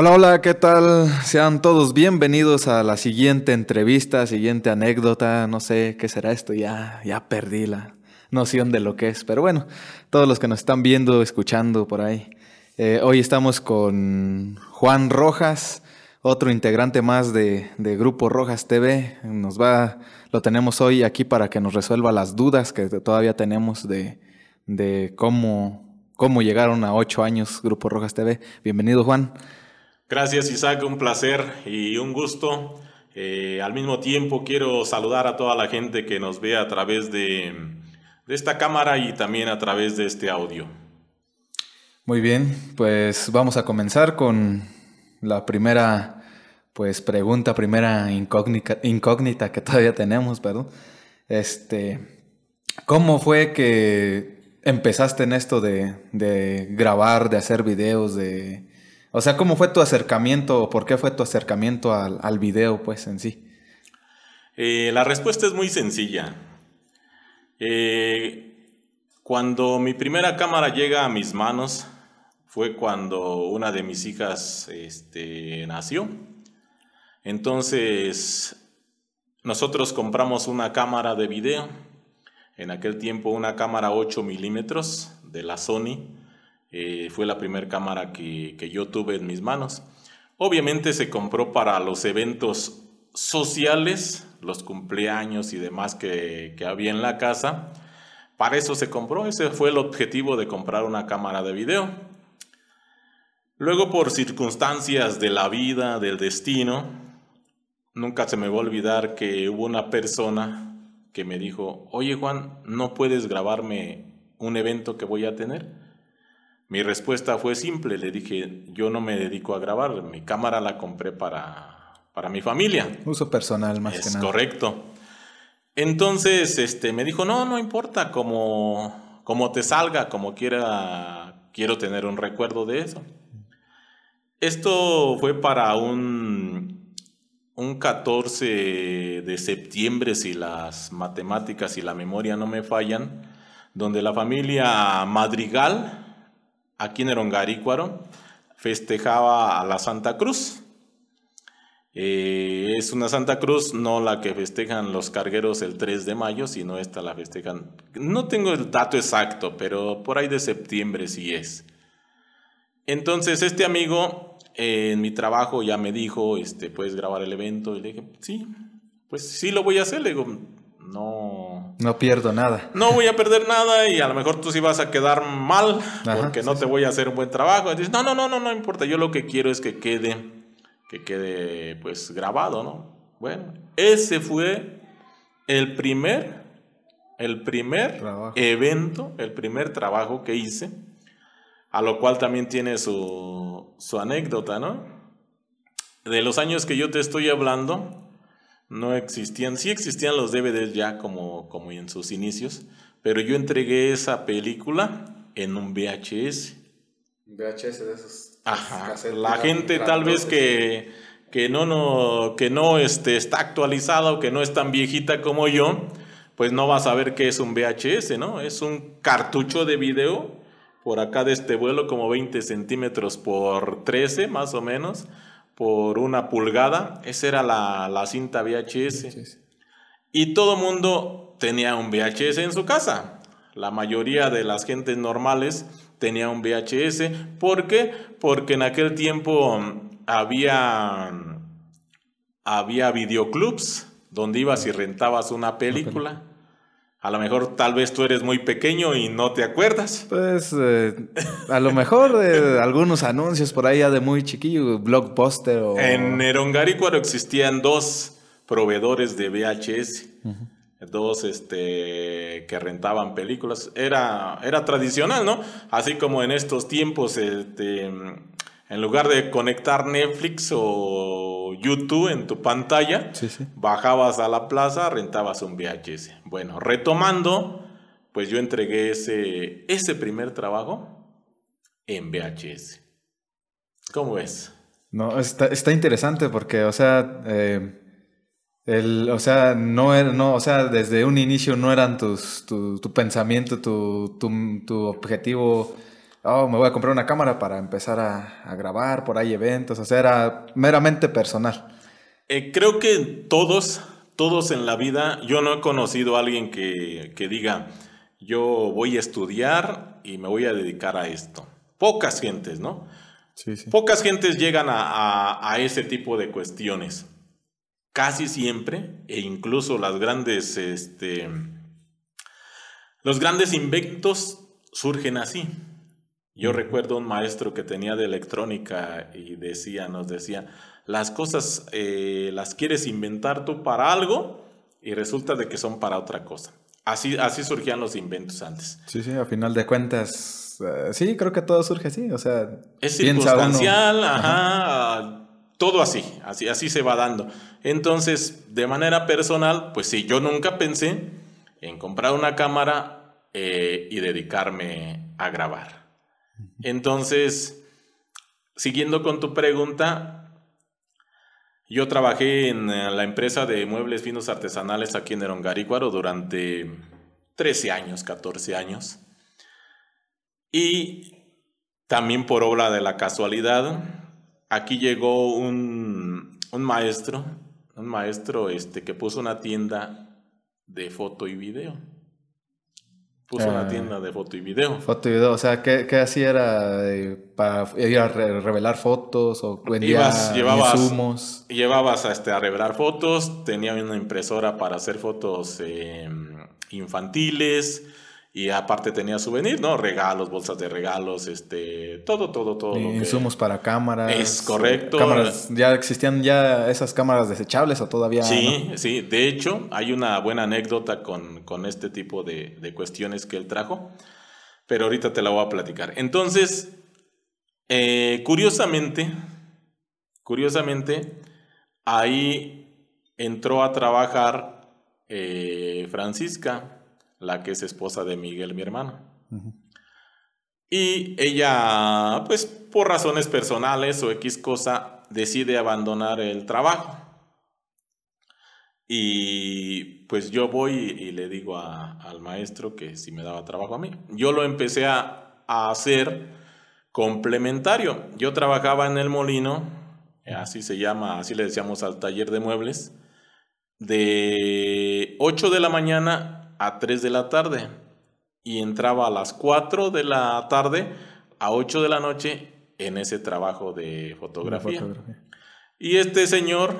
Hola, hola, ¿qué tal? Sean todos bienvenidos a la siguiente entrevista, siguiente anécdota, no sé qué será esto, ya, ya perdí la noción de lo que es, pero bueno, todos los que nos están viendo, escuchando por ahí. Eh, hoy estamos con Juan Rojas, otro integrante más de, de, Grupo Rojas TV. Nos va, lo tenemos hoy aquí para que nos resuelva las dudas que todavía tenemos de, de cómo, cómo llegaron a ocho años Grupo Rojas TV. Bienvenido, Juan. Gracias Isaac, un placer y un gusto. Eh, al mismo tiempo quiero saludar a toda la gente que nos ve a través de, esta cámara y también a través de este audio. Muy bien, pues vamos a comenzar con la primera pues pregunta, primera incógnita, incógnita que todavía tenemos, perdón. Este, ¿cómo fue que empezaste en esto de, de grabar, de hacer videos, de o sea, ¿cómo fue tu acercamiento o por qué fue tu acercamiento al, al video, pues, en sí? Eh, la respuesta es muy sencilla. Eh, cuando mi primera cámara llega a mis manos fue cuando una de mis hijas este, nació. Entonces, nosotros compramos una cámara de video. En aquel tiempo una cámara 8 milímetros de la Sony eh, fue la primera cámara que, yo tuve en mis manos. Obviamente se compró para los eventos sociales, los cumpleaños y demás que, había en la casa. Para eso se compró, ese fue el objetivo de comprar una cámara de video. Luego por circunstancias de la vida, del destino, nunca se me va a olvidar que hubo una persona que me dijo, oye Juan, ¿no puedes grabarme un evento que voy a tener? Mi respuesta fue simple, le dije, yo no me dedico a grabar, mi cámara la compré para, para mi familia. Uso personal más que nada. Correcto. Entonces, este, me dijo, no, no importa, como, como te salga, como quiera, quiero tener un recuerdo de eso. Esto fue para un, un 14 de septiembre, si las matemáticas y la memoria no me fallan, donde la familia Madrigal, aquí en Erongarícuaro, festejaba a la Santa Cruz. Eh, es una Santa Cruz, no la que festejan los cargueros el 3 de mayo, sino esta la festejan. No tengo el dato exacto, pero por ahí de septiembre sí es. Entonces, este amigo eh, en mi trabajo ya me dijo, este, ¿puedes grabar el evento? Y le dije, sí, pues sí lo voy a hacer. Le digo, no... No pierdo nada. No voy a perder nada y a lo mejor tú sí vas a quedar mal porque no te voy a hacer un buen trabajo. dices, no, no, no, no, no importa. Yo lo que quiero es que quede, que quede pues grabado, ¿no? Bueno, ese fue el primer, el primer evento, el primer trabajo que hice, a lo cual también tiene su, su anécdota, ¿no? De los años que yo te estoy hablando, no existían, sí existían los DVDs ya como, como en sus inicios, pero yo entregué esa película en un VHS. VHS de esos. Ajá. La gente tal vez que, que no, no, que no este, está actualizada o que no es tan viejita como yo, pues no va a saber qué es un VHS, ¿no? Es un cartucho de video por acá de este vuelo como 20 centímetros por 13 más o menos por una pulgada. Esa era la, cinta VHS. Y todo mundo tenía un VHS en su casa. La mayoría de las gentes normales tenía un VHS. ¿Por qué? Porque en aquel tiempo mm, había, había videoclubs donde ibas y rentabas una película. A lo mejor tal vez tú eres muy pequeño y no te acuerdas. Pues eh, a lo mejor de algunos anuncios por ahí ya de muy chiquillo, Blockbuster o... En Erongarícuaro existían dos proveedores de VHS. Dos este, que rentaban películas. Era, era tradicional, ¿no? Así como en estos tiempos, este, en lugar de conectar Netflix o YouTube en tu pantalla, bajabas a la plaza, rentabas un VHS. Bueno, retomando, pues yo entregué ese, ese primer trabajo en VHS. ¿Cómo ves? No, está, interesante porque, o sea, eh, el, o sea, no, era, no, o sea, desde un inicio no eran tus, tu, tu pensamiento, tu, tu, tu objetivo oh, me voy a comprar una cámara para empezar a, grabar por ahí eventos, o sea, era meramente personal. Eh, creo que todos, todos en la vida, yo no he conocido a alguien que, que diga, yo voy a estudiar y me voy a dedicar a esto. Pocas gentes, ¿no? Sí, sí. Pocas gentes llegan a, a, ese tipo de cuestiones. Casi siempre, e incluso las grandes, este, los grandes inventos surgen así. Yo recuerdo un maestro que tenía de electrónica y decía, nos decía, las cosas eh, las quieres inventar tú para algo y resulta de que son para otra cosa. Así, así surgían los inventos antes. Sí, sí, a final de cuentas, eh, sí, creo que todo surge así, o sea... Es circunstancial, ajá, todo así, así, así se va dando. Entonces, de manera personal, pues sí, yo nunca pensé en comprar una cámara eh, y dedicarme a grabar. Entonces, siguiendo con tu pregunta, yo trabajé en eh, la empresa de muebles finos artesanales aquí en Erongarícuaro durante 13 años, 14 años. Y también por obra de la casualidad, aquí llegó un, maestro, un maestro este, que puso una tienda de foto y video. Puso una ah. tienda de foto y video. Foto y video, o sea, ¿qué, qué hacía? ¿Era para ir a revelar fotos o vendía llevabas, insumos? Llevabas a, este, a revelar fotos, tenía una impresora para hacer fotos em, infantiles, y aparte tenía souvenirs, ¿no? Regalos, bolsas de regalos, este, todo, todo, todo. Insumos para cámaras. Es correcto. Cámaras, ¿ya existían ya esas cámaras desechables o todavía? Sí, sí. De hecho, hay una buena anécdota con, con este tipo de, de, cuestiones que él trajo, pero ahorita te la voy a platicar. Entonces, eh, curiosamente, curiosamente, ahí entró a trabajar eh, Francisca la que es esposa de Miguel, mi hermano. Y ella, pues por razones personales o X cosa, decide abandonar el trabajo. Y pues yo voy y le digo al maestro que si me daba trabajo a mí. Yo lo empecé a, a hacer complementario. Yo trabajaba en el molino, así se llama, así le decíamos al taller de muebles, de 8 de la mañana a 3 de la tarde y entraba a las 4 de la tarde a 8 de la noche en ese trabajo de fotografía. Y este señor,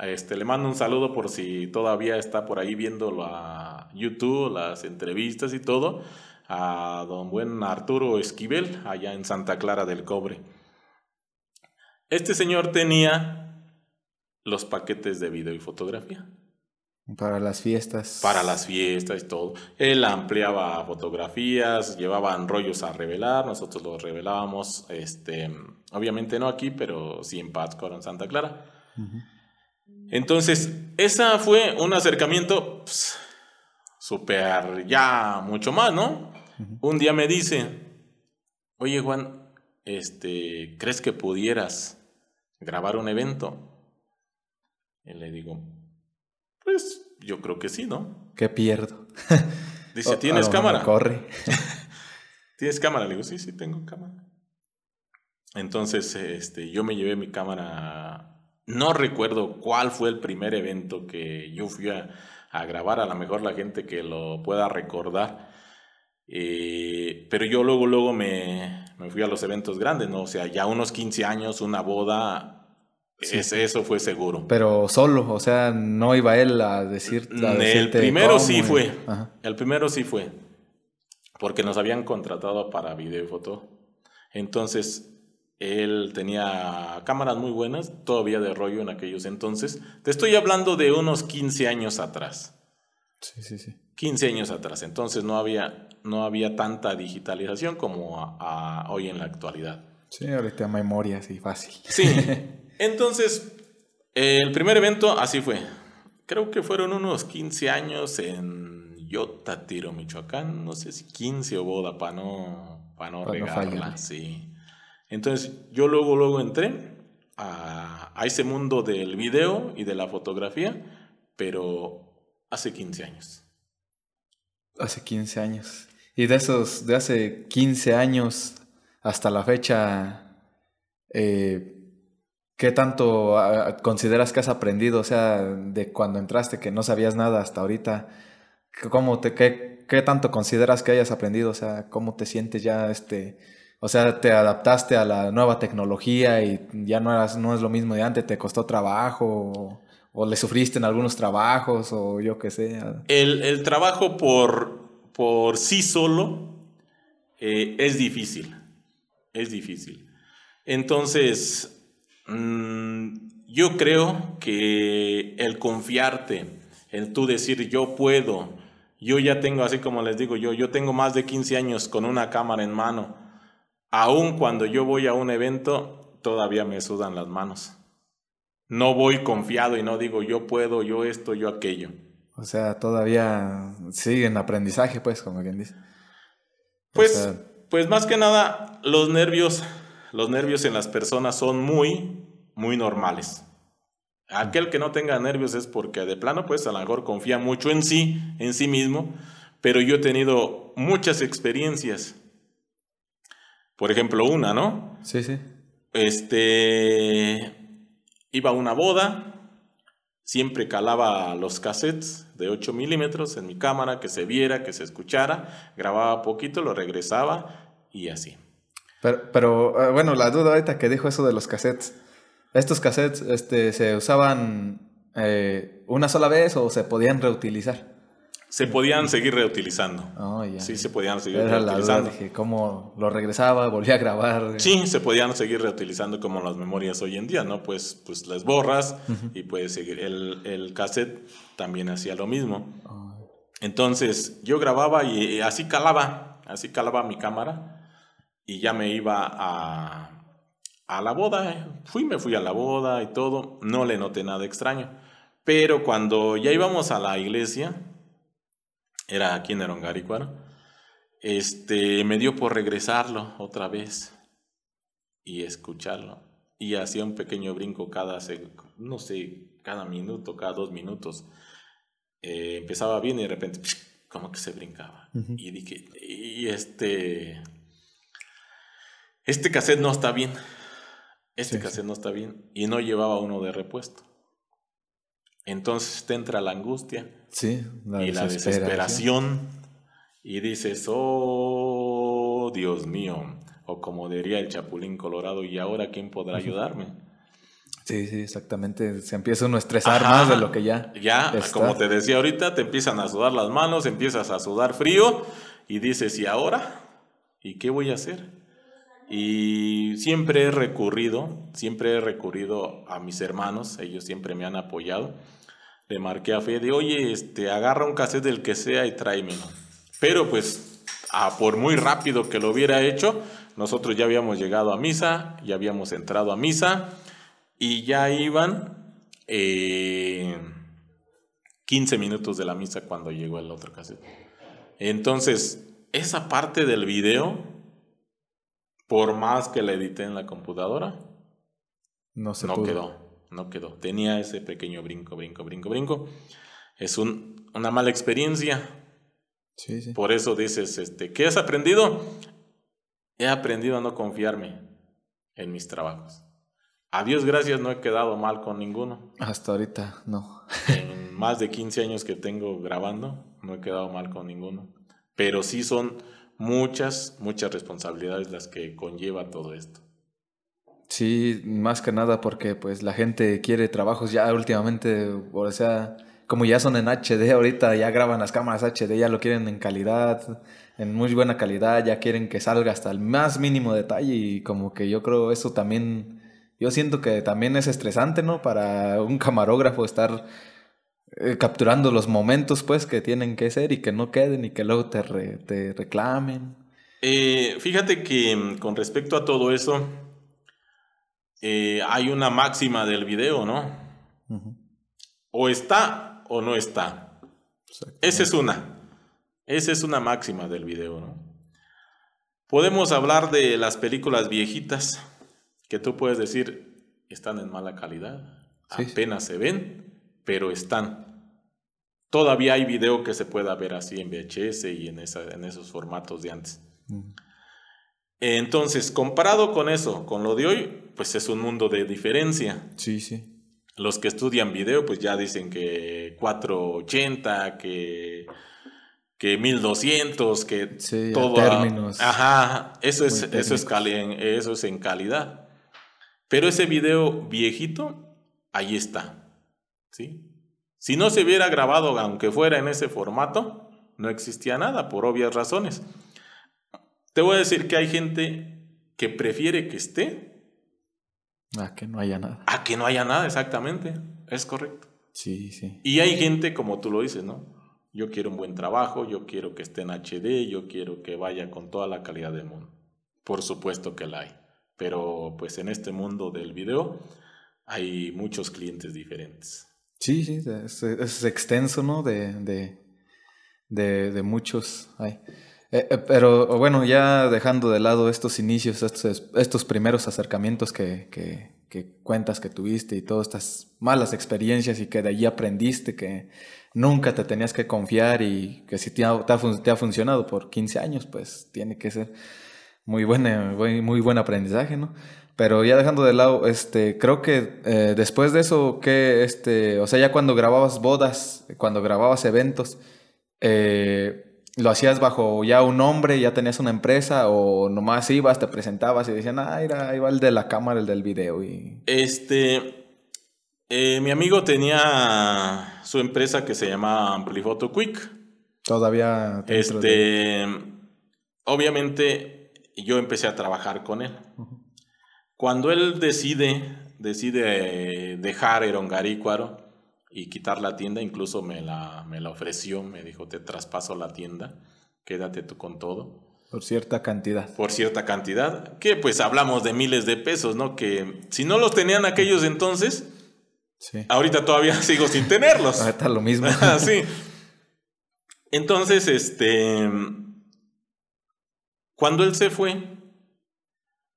este, le mando un saludo por si todavía está por ahí viendo a YouTube, las entrevistas y todo, a don buen Arturo Esquivel, allá en Santa Clara del Cobre. Este señor tenía los paquetes de video y fotografía. Para las fiestas. Para las fiestas y todo. Él ampliaba fotografías, llevaban rollos a revelar, nosotros los revelábamos, este, obviamente no aquí, pero sí en Pátzcuaro, en Santa Clara. Entonces, esa fue un acercamiento pues, súper ya mucho más, ¿no? Un día me dice, oye Juan, este, ¿crees que pudieras grabar un evento? Y le digo, pues yo creo que sí, ¿no? ¿Qué pierdo? Dice, ¿tienes cámara? corre. ¿Tienes cámara? Le digo, sí, sí, tengo cámara. Entonces, este, yo me llevé mi cámara. No recuerdo cuál fue el primer evento que yo fui a, grabar. A lo mejor la gente que lo pueda recordar. Eh, pero yo luego, luego me, me, fui a los eventos grandes, ¿no? O sea, ya unos 15 años, una boda, eso fue seguro. Pero solo, o sea, no iba él a decir. el primero sí fue. El primero sí fue. Porque nos habían contratado para video y foto. Entonces, él tenía cámaras muy buenas, todavía de rollo en aquellos entonces. Te estoy hablando de unos 15 años atrás. Sí, sí, sí. 15 años atrás. Entonces no había, no había tanta digitalización como hoy en la actualidad. Sí, ahorita memoria, sí, fácil. Sí. Entonces, el primer evento así fue. Creo que fueron unos 15 años en Yotatiro, Michoacán. No sé si 15 o boda para no, para no regarla. sí. Entonces, yo luego, luego entré a, a ese mundo del video y de la fotografía, pero hace 15 años. Hace 15 años. Y de esos, de hace 15 años, hasta la fecha, eh, ¿qué tanto ah, consideras que has aprendido? O sea, de cuando entraste que no sabías nada hasta ahorita, ¿cómo te, qué, qué tanto consideras que hayas aprendido? O sea, ¿cómo te sientes ya este o sea, te adaptaste a la nueva tecnología y ya no, eras, no es lo mismo de antes, te costó trabajo o, le sufriste en algunos trabajos o yo qué sé. El, trabajo por, por sí solo eh, es difícil, es difícil. Entonces, mm, yo creo que el confiarte, el tú decir yo puedo, yo ya tengo, así como les digo yo, yo tengo más de 15 años con una cámara en mano Aún cuando yo voy a un evento, todavía me sudan las manos. No voy confiado y no digo yo puedo, yo esto, yo aquello. O sea, todavía sigue en aprendizaje, pues, como quien dice. Pues, pues más que nada, los nervios, los nervios en las personas son muy, muy normales. Aquel que no tenga nervios es porque de plano, pues a lo mejor confía mucho en sí, en sí mismo, pero yo he tenido muchas experiencias por ejemplo, una, ¿no? Sí, sí. Este, iba a una boda, siempre calaba los cassettes de 8 milímetros en mi cámara, que se viera, que se escuchara, grababa poquito, lo regresaba y así. Pero, pero eh, bueno, la duda ahorita que dijo eso de los cassettes, ¿estos cassettes este, se usaban eh, una sola vez o se podían reutilizar? se podían seguir reutilizando. Oh, sí, se podían seguir reutilizando. dije, ¿cómo lo regresaba? ¿Volvía a grabar? Sí, se podían seguir reutilizando como las memorias hoy en día, ¿no? Pues, pues las borras y puedes seguir. El, el, cassette también hacía lo mismo. Oh. Entonces, yo grababa y, así calaba, así calaba mi cámara y ya me iba a, a la boda. Fui, me fui a la boda y todo. No le noté nada extraño. Pero cuando ya íbamos a la iglesia, era aquí en Erongaricuaro, este, me dio por regresarlo otra vez y escucharlo. Y hacía un pequeño brinco cada, no sé, cada minuto, cada dos minutos. Eh, empezaba bien y de repente, como que se brincaba. Y dije, y este, este cassette no está bien. Este cassette no está bien. Y no llevaba uno de repuesto. Entonces te entra la angustia sí, y la desesperación y dices, oh Dios mío, o como diría el Chapulín Colorado, ¿y ahora quién podrá ayudarme? Sí, sí, exactamente. Se empieza uno a estresar más de lo que ya. Ya, como te decía ahorita, te empiezan a sudar las manos, empiezas a sudar frío y dices, ¿y ahora? ¿Y qué voy a hacer? Y siempre he recurrido, siempre he recurrido a mis hermanos, ellos siempre me han apoyado le marqué a Fede, oye, este, agarra un cassette del que sea y tráemelo. Pero pues, a por muy rápido que lo hubiera hecho, nosotros ya habíamos llegado a misa, ya habíamos entrado a misa y ya iban 15 eh, minutos de la misa cuando llegó el otro cassette. Entonces, esa parte del video, por más que la edité en la computadora, no, se no quedó no quedó. Tenía ese pequeño brinco, brinco, brinco, brinco. Es un, una mala experiencia. Sí, sí. Por eso dices, este, ¿qué has aprendido? He aprendido a no confiarme en mis trabajos. A Dios gracias no he quedado mal con ninguno. Hasta ahorita no. en más de 15 años que tengo grabando, no he quedado mal con ninguno. Pero sí son muchas, muchas responsabilidades las que conlleva todo esto. Sí, más que nada porque pues la gente quiere trabajos ya últimamente, o sea, como ya son en HD ahorita, ya graban las cámaras HD, ya lo quieren en calidad, en muy buena calidad, ya quieren que salga hasta el más mínimo detalle y como que yo creo eso también, yo siento que también es estresante, ¿no? Para un camarógrafo estar eh, capturando los momentos pues que tienen que ser y que no queden y que luego te, te reclamen. Eh, fíjate que mm, con respecto a todo eso, eh, hay una máxima del video, ¿no? O está o no está. Esa es una. Esa es una máxima del video, ¿no? Podemos hablar de las películas viejitas que tú puedes decir están en mala calidad. Apenas se ven, pero están. Todavía hay video que se pueda ver así en VHS y en, esa, en esos formatos de antes. Entonces, comparado con eso, con lo de hoy, pues es un mundo de diferencia. Sí, sí. Los que estudian video, pues ya dicen que 480, que, que 1200, que Sí, a todo. términos Ajá, eso es, eso, es cali- en- eso es en calidad. Pero ese video viejito, ahí está. ¿Sí? Si no se hubiera grabado, aunque fuera en ese formato, no existía nada, por obvias razones. Te voy a decir que hay gente que prefiere que esté Ah, que no haya nada. a que no haya nada, exactamente. Es correcto. Sí, sí. Y hay gente, como tú lo dices, ¿no? Yo quiero un buen trabajo, yo quiero que esté en HD, yo quiero que vaya con toda la calidad del mundo. Por supuesto que la hay. Pero pues en este mundo del video hay muchos clientes diferentes. Sí, sí, es, extenso, ¿no? De, de, de, de muchos. Ay. Eh, eh, pero bueno, ya dejando de lado estos inicios, estos, estos primeros acercamientos que, que, que cuentas que tuviste y todas estas malas experiencias y que de allí aprendiste que nunca te tenías que confiar y que si te ha, te ha funcionado por 15 años, pues tiene que ser muy, buena, muy, muy buen aprendizaje, ¿no? Pero ya dejando de lado, este, creo que eh, después de eso, que este, o sea, ya cuando grababas bodas, cuando grababas eventos, eh, ¿lo hacías bajo ya un nombre, ya tenías una empresa o nomás ibas, te presentabas y decían, ah, mira, ahí va el de la cámara, el del video y... Este, eh, mi amigo tenía su empresa que se llama Amplifoto Quick. Todavía... de- Este, obviamente yo empecé a trabajar con él. Cuando él decide, decide eh, dejar Erongarícuaro y quitar la tienda, incluso me la, me la ofreció, me dijo, te traspaso la tienda, quédate tú con todo, Por cierta cantidad. por cierta cantidad, que pues hablamos de miles de pesos, ¿no? Que si no los tenían aquellos entonces, Sí. ahorita todavía sigo sin tenerlos. Ahorita lo mismo. sí. Entonces, este. Cuando él se fue,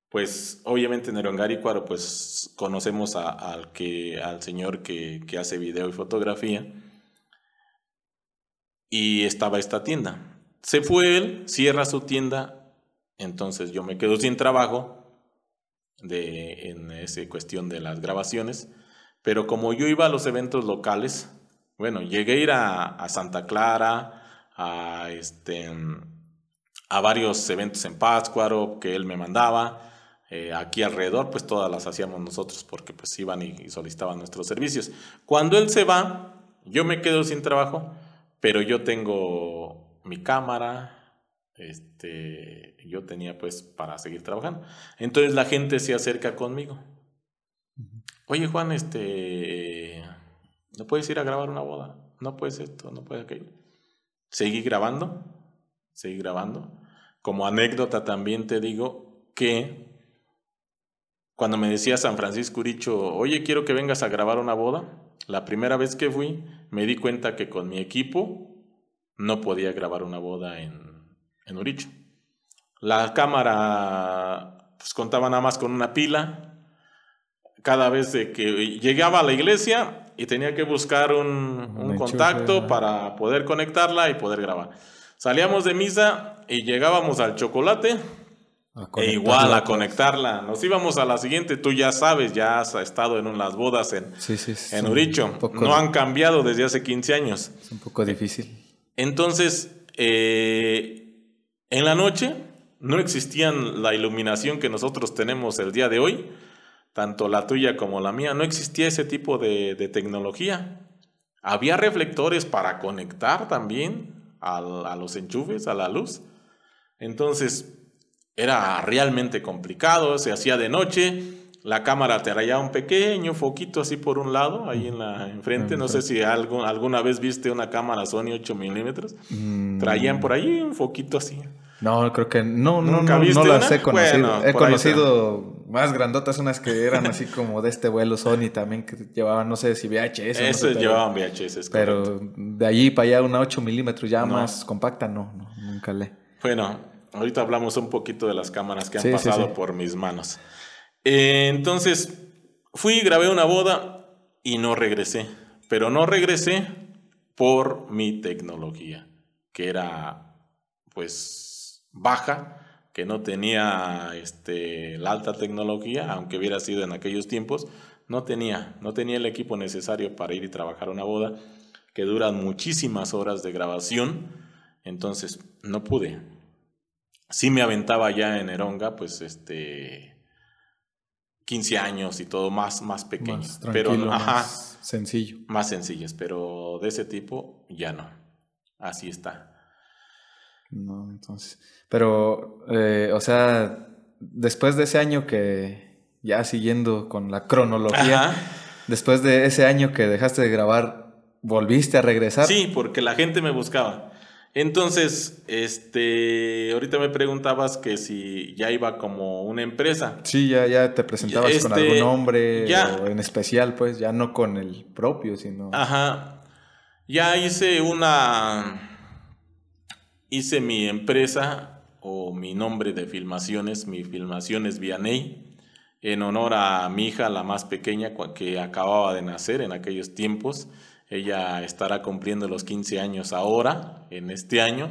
pues obviamente en Erongarícuaro, pues conocemos al, que, al señor que, que hace video y fotografía. Y estaba esta tienda. Se fue él, cierra su tienda, entonces yo me quedo sin trabajo de, en esa cuestión de las grabaciones. Pero como yo iba a los eventos locales, bueno, llegué a ir a, a Santa Clara, a, este, a varios eventos en Pátzcuaro que él me mandaba. Eh, aquí alrededor, pues todas las hacíamos nosotros porque pues iban y, y solicitaban nuestros servicios. Cuando él se va, yo me quedo sin trabajo, pero yo tengo mi cámara, este, yo tenía pues para seguir trabajando. Entonces la gente se acerca conmigo. Oye Juan, este, ¿no puedes ir a grabar una boda? No puedes esto, no puedes aquello. Seguí grabando, seguí grabando. Como anécdota también te digo que cuando me decía San Francisco Uricho, oye, quiero que vengas a grabar una boda, la primera vez que fui me di cuenta que con mi equipo no podía grabar una boda en, en Uricho. La cámara pues contaba nada más con una pila, cada vez de que llegaba a la iglesia y tenía que buscar un, contacto para poder conectarla y poder grabar. Salíamos de misa y llegábamos al chocolate e igual a conectarla. Nos íbamos a la siguiente, tú ya sabes, ya has estado en un- las bodas en, Sí, sí, sí, en Uricho. poco- No han cambiado desde hace 15 años. Es un poco difícil. Entonces, eh, en la noche no existían la iluminación que nosotros tenemos el día de hoy, tanto la tuya como la mía, no existía ese tipo de, de tecnología. Había reflectores para conectar también al- a los enchufes, a la luz. Entonces, era realmente complicado, se hacía de noche, la cámara te traía un pequeño foquito así por un lado, ahí en la enfrente. No sé si algo- alguna vez viste una cámara Sony 8 milímetros. Mm, Traían por ahí un foquito así. No, creo que no, no, ¿Nunca no, no las he conocido. Bueno, he conocido más grandotas, unas que eran así como de este vuelo Sony también, que llevaban, no sé si VHS. no sé, pero- llevaban VHS. es. Pero de allí para allá una 8 milímetros ya más compacta, no, no, nunca le. Bueno, ahorita hablamos un poquito de las cámaras que han Sí, sí, pasado sí. por mis manos. Eh, entonces, fui, grabé una boda y no regresé. Pero no regresé por mi tecnología, que era, pues, baja, que no tenía este, la alta tecnología, aunque hubiera sido en aquellos tiempos, no tenía, no tenía el equipo necesario para ir y trabajar una boda, que duran muchísimas horas de grabación, entonces no pude. Sí me aventaba ya en Eronga, pues este 15 años y todo más, más pequeño. pero más sencillo. Más sencillos, pero de ese tipo ya no. Así está. No, entonces. Pero, eh, o sea, después de ese año que ya siguiendo con la cronología, después de ese año que dejaste de grabar, ¿volviste a regresar? Sí, porque la gente me buscaba. Entonces, este, ahorita me preguntabas que si ya iba como una empresa. Sí, ya, ya te presentabas con algún este, nombre en especial, pues, ya no con el propio, sino. Ajá. Ya hice una. Hice mi empresa o mi nombre de filmaciones, mi filmaciones Vianey en honor a mi hija, la más pequeña, que acababa de nacer en aquellos tiempos. Ella estará cumpliendo los 15 años ahora, en este año.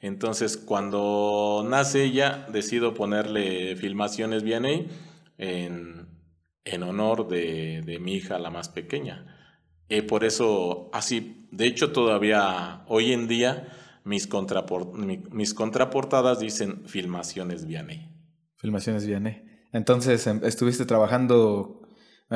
Entonces, cuando nace ella, decido ponerle Filmaciones Vianney en, en honor de, de, mi hija, la más pequeña. Y por eso, así, de hecho, todavía hoy en día mis, mis contraportadas dicen Filmaciones Vianney. Filmaciones Vianney. Entonces em, estuviste trabajando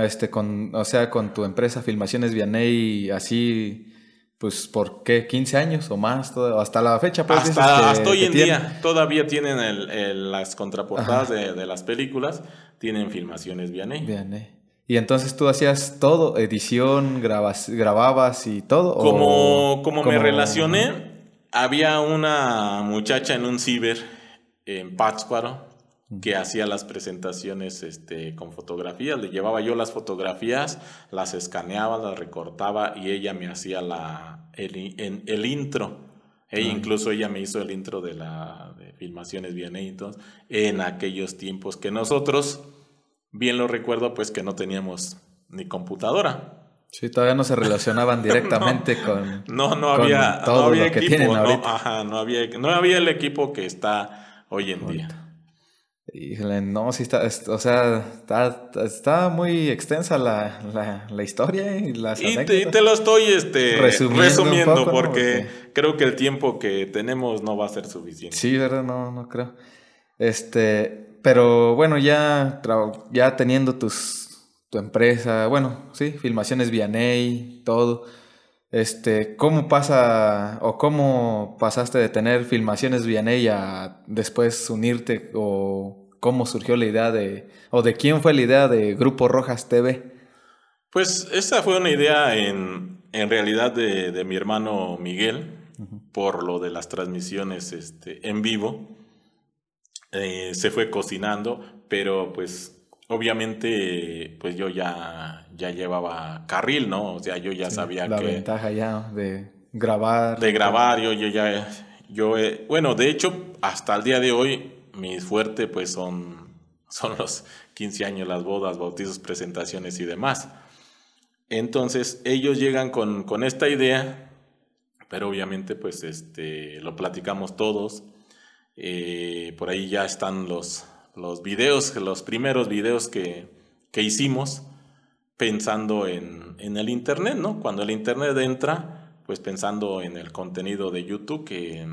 este con o sea con tu empresa Filmaciones Vianey así pues por qué 15 años o más hasta la fecha pues, hasta, hasta hoy en día todavía tienen el, las contraportadas de, las películas tienen Filmaciones Vianey. Vianey. Y entonces tú hacías todo, edición, grabas, grababas y todo. Como, como, me relacioné, había una muchacha en un ciber en Pátzcuaro que hacía las presentaciones este, con fotografías. Le llevaba yo las fotografías, las escaneaba, las recortaba y ella me hacía la, el, intro. E incluso ella me hizo el intro de la de filmaciones bien entonces, en aquellos tiempos que nosotros, bien lo recuerdo, pues que no teníamos ni computadora. Sí, todavía no se relacionaban directamente con. No, no había, no había equipo. No, ajá, no, había, no había el equipo que está hoy en día. Híjole, no, sí está, o sea, está, muy extensa la, historia y las y te, lo estoy este, resumiendo, porque, creo que el tiempo que tenemos no va a ser suficiente. Sí, verdad, no, no creo. Este, pero bueno, ya, ya teniendo tus, tu empresa, bueno, sí, filmaciones Vianey, todo. Este, ¿cómo pasa o cómo pasaste de tener filmaciones Vianey a después unirte o cómo surgió la idea de o de quién fue la idea de Grupo Rojas TV? Pues esa fue una idea en, en realidad de, de, mi hermano Miguel por lo de las transmisiones este, en vivo. Eh, se fue cocinando, pero pues obviamente, pues yo ya, ya llevaba carril, ¿no? O sea, yo ya sabía la que... La ventaja ya de grabar. De grabar, yo, yo ya... Yo, bueno, de hecho, hasta el día de hoy, mi fuerte pues son, son los 15 años, las bodas, bautizos, presentaciones y demás. Entonces, ellos llegan con, con esta idea, pero obviamente pues este, lo platicamos todos. Eh, por ahí ya están los, los videos, los primeros videos que, hicimos pensando en, el Internet, ¿no? Cuando el Internet entra, pues pensando en el contenido de YouTube, que,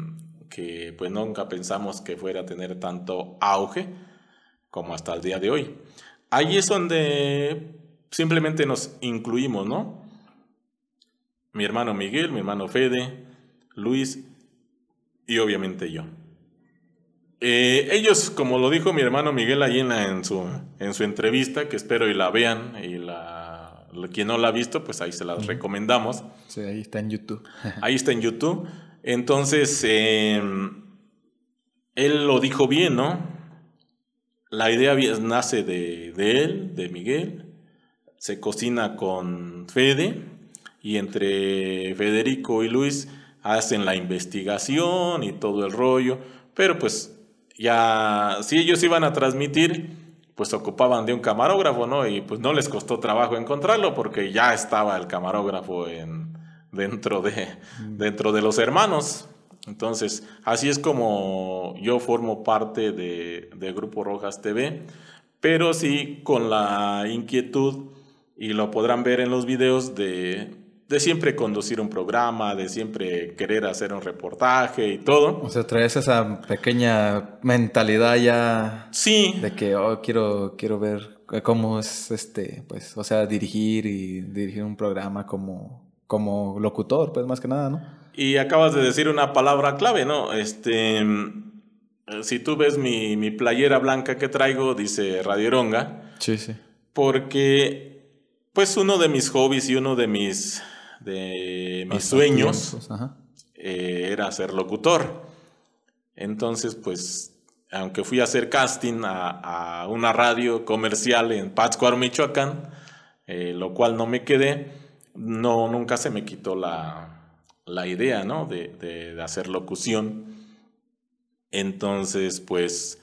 que pues nunca pensamos que fuera a tener tanto auge como hasta el día de hoy. Ahí es donde simplemente nos incluimos, ¿no? Mi hermano Miguel, mi hermano Fede, Luis y obviamente yo. Eh, ellos, como lo dijo mi hermano Miguel ahí en, su, en su entrevista, que espero y la vean, y la, quien no la ha visto, pues ahí se las recomendamos. Sí, ahí está en YouTube. ahí está en YouTube. Entonces, em, él lo dijo bien, ¿no? La idea nace de, de él, de Miguel, se cocina con Fede, y entre Federico y Luis hacen la investigación y todo el rollo, pero pues ya si ellos iban a transmitir, pues ocupaban de un camarógrafo, ¿no? Y pues no les costó trabajo encontrarlo porque ya estaba el camarógrafo en, dentro, de, mm. dentro de los hermanos. Entonces, así es como yo formo parte de, de Grupo Rojas TV, pero sí con la inquietud, y lo podrán ver en los videos, de, de siempre conducir un programa, de siempre querer hacer un reportaje y todo. O sea, traes esa pequeña mentalidad ya. Sí. De que oh, quiero, quiero ver cómo es este, pues, o sea, dirigir y dirigir un programa como, como locutor, pues más que nada, ¿no? Y acabas de decir una palabra clave, ¿no? Este, si tú ves mi, mi playera blanca que traigo, dice Radio Ronga. Sí, sí. Porque, pues, uno de mis hobbies y uno de mis, de mis sueños eh, era ser locutor. Entonces, pues, aunque fui a hacer casting a, a una radio comercial en Pátzcuaro, Michoacán, eh, lo cual no me quedé, no, nunca se me quitó la, la idea, ¿no? De, de, hacer locución. Entonces, pues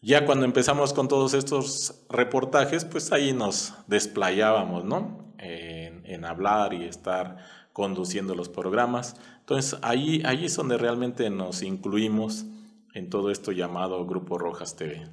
ya cuando empezamos con todos estos reportajes, pues ahí nos desplayábamos, ¿no? En, en, hablar y estar conduciendo los programas. Entonces, ahí, ahí es donde realmente nos incluimos en todo esto llamado Grupo Rojas TV.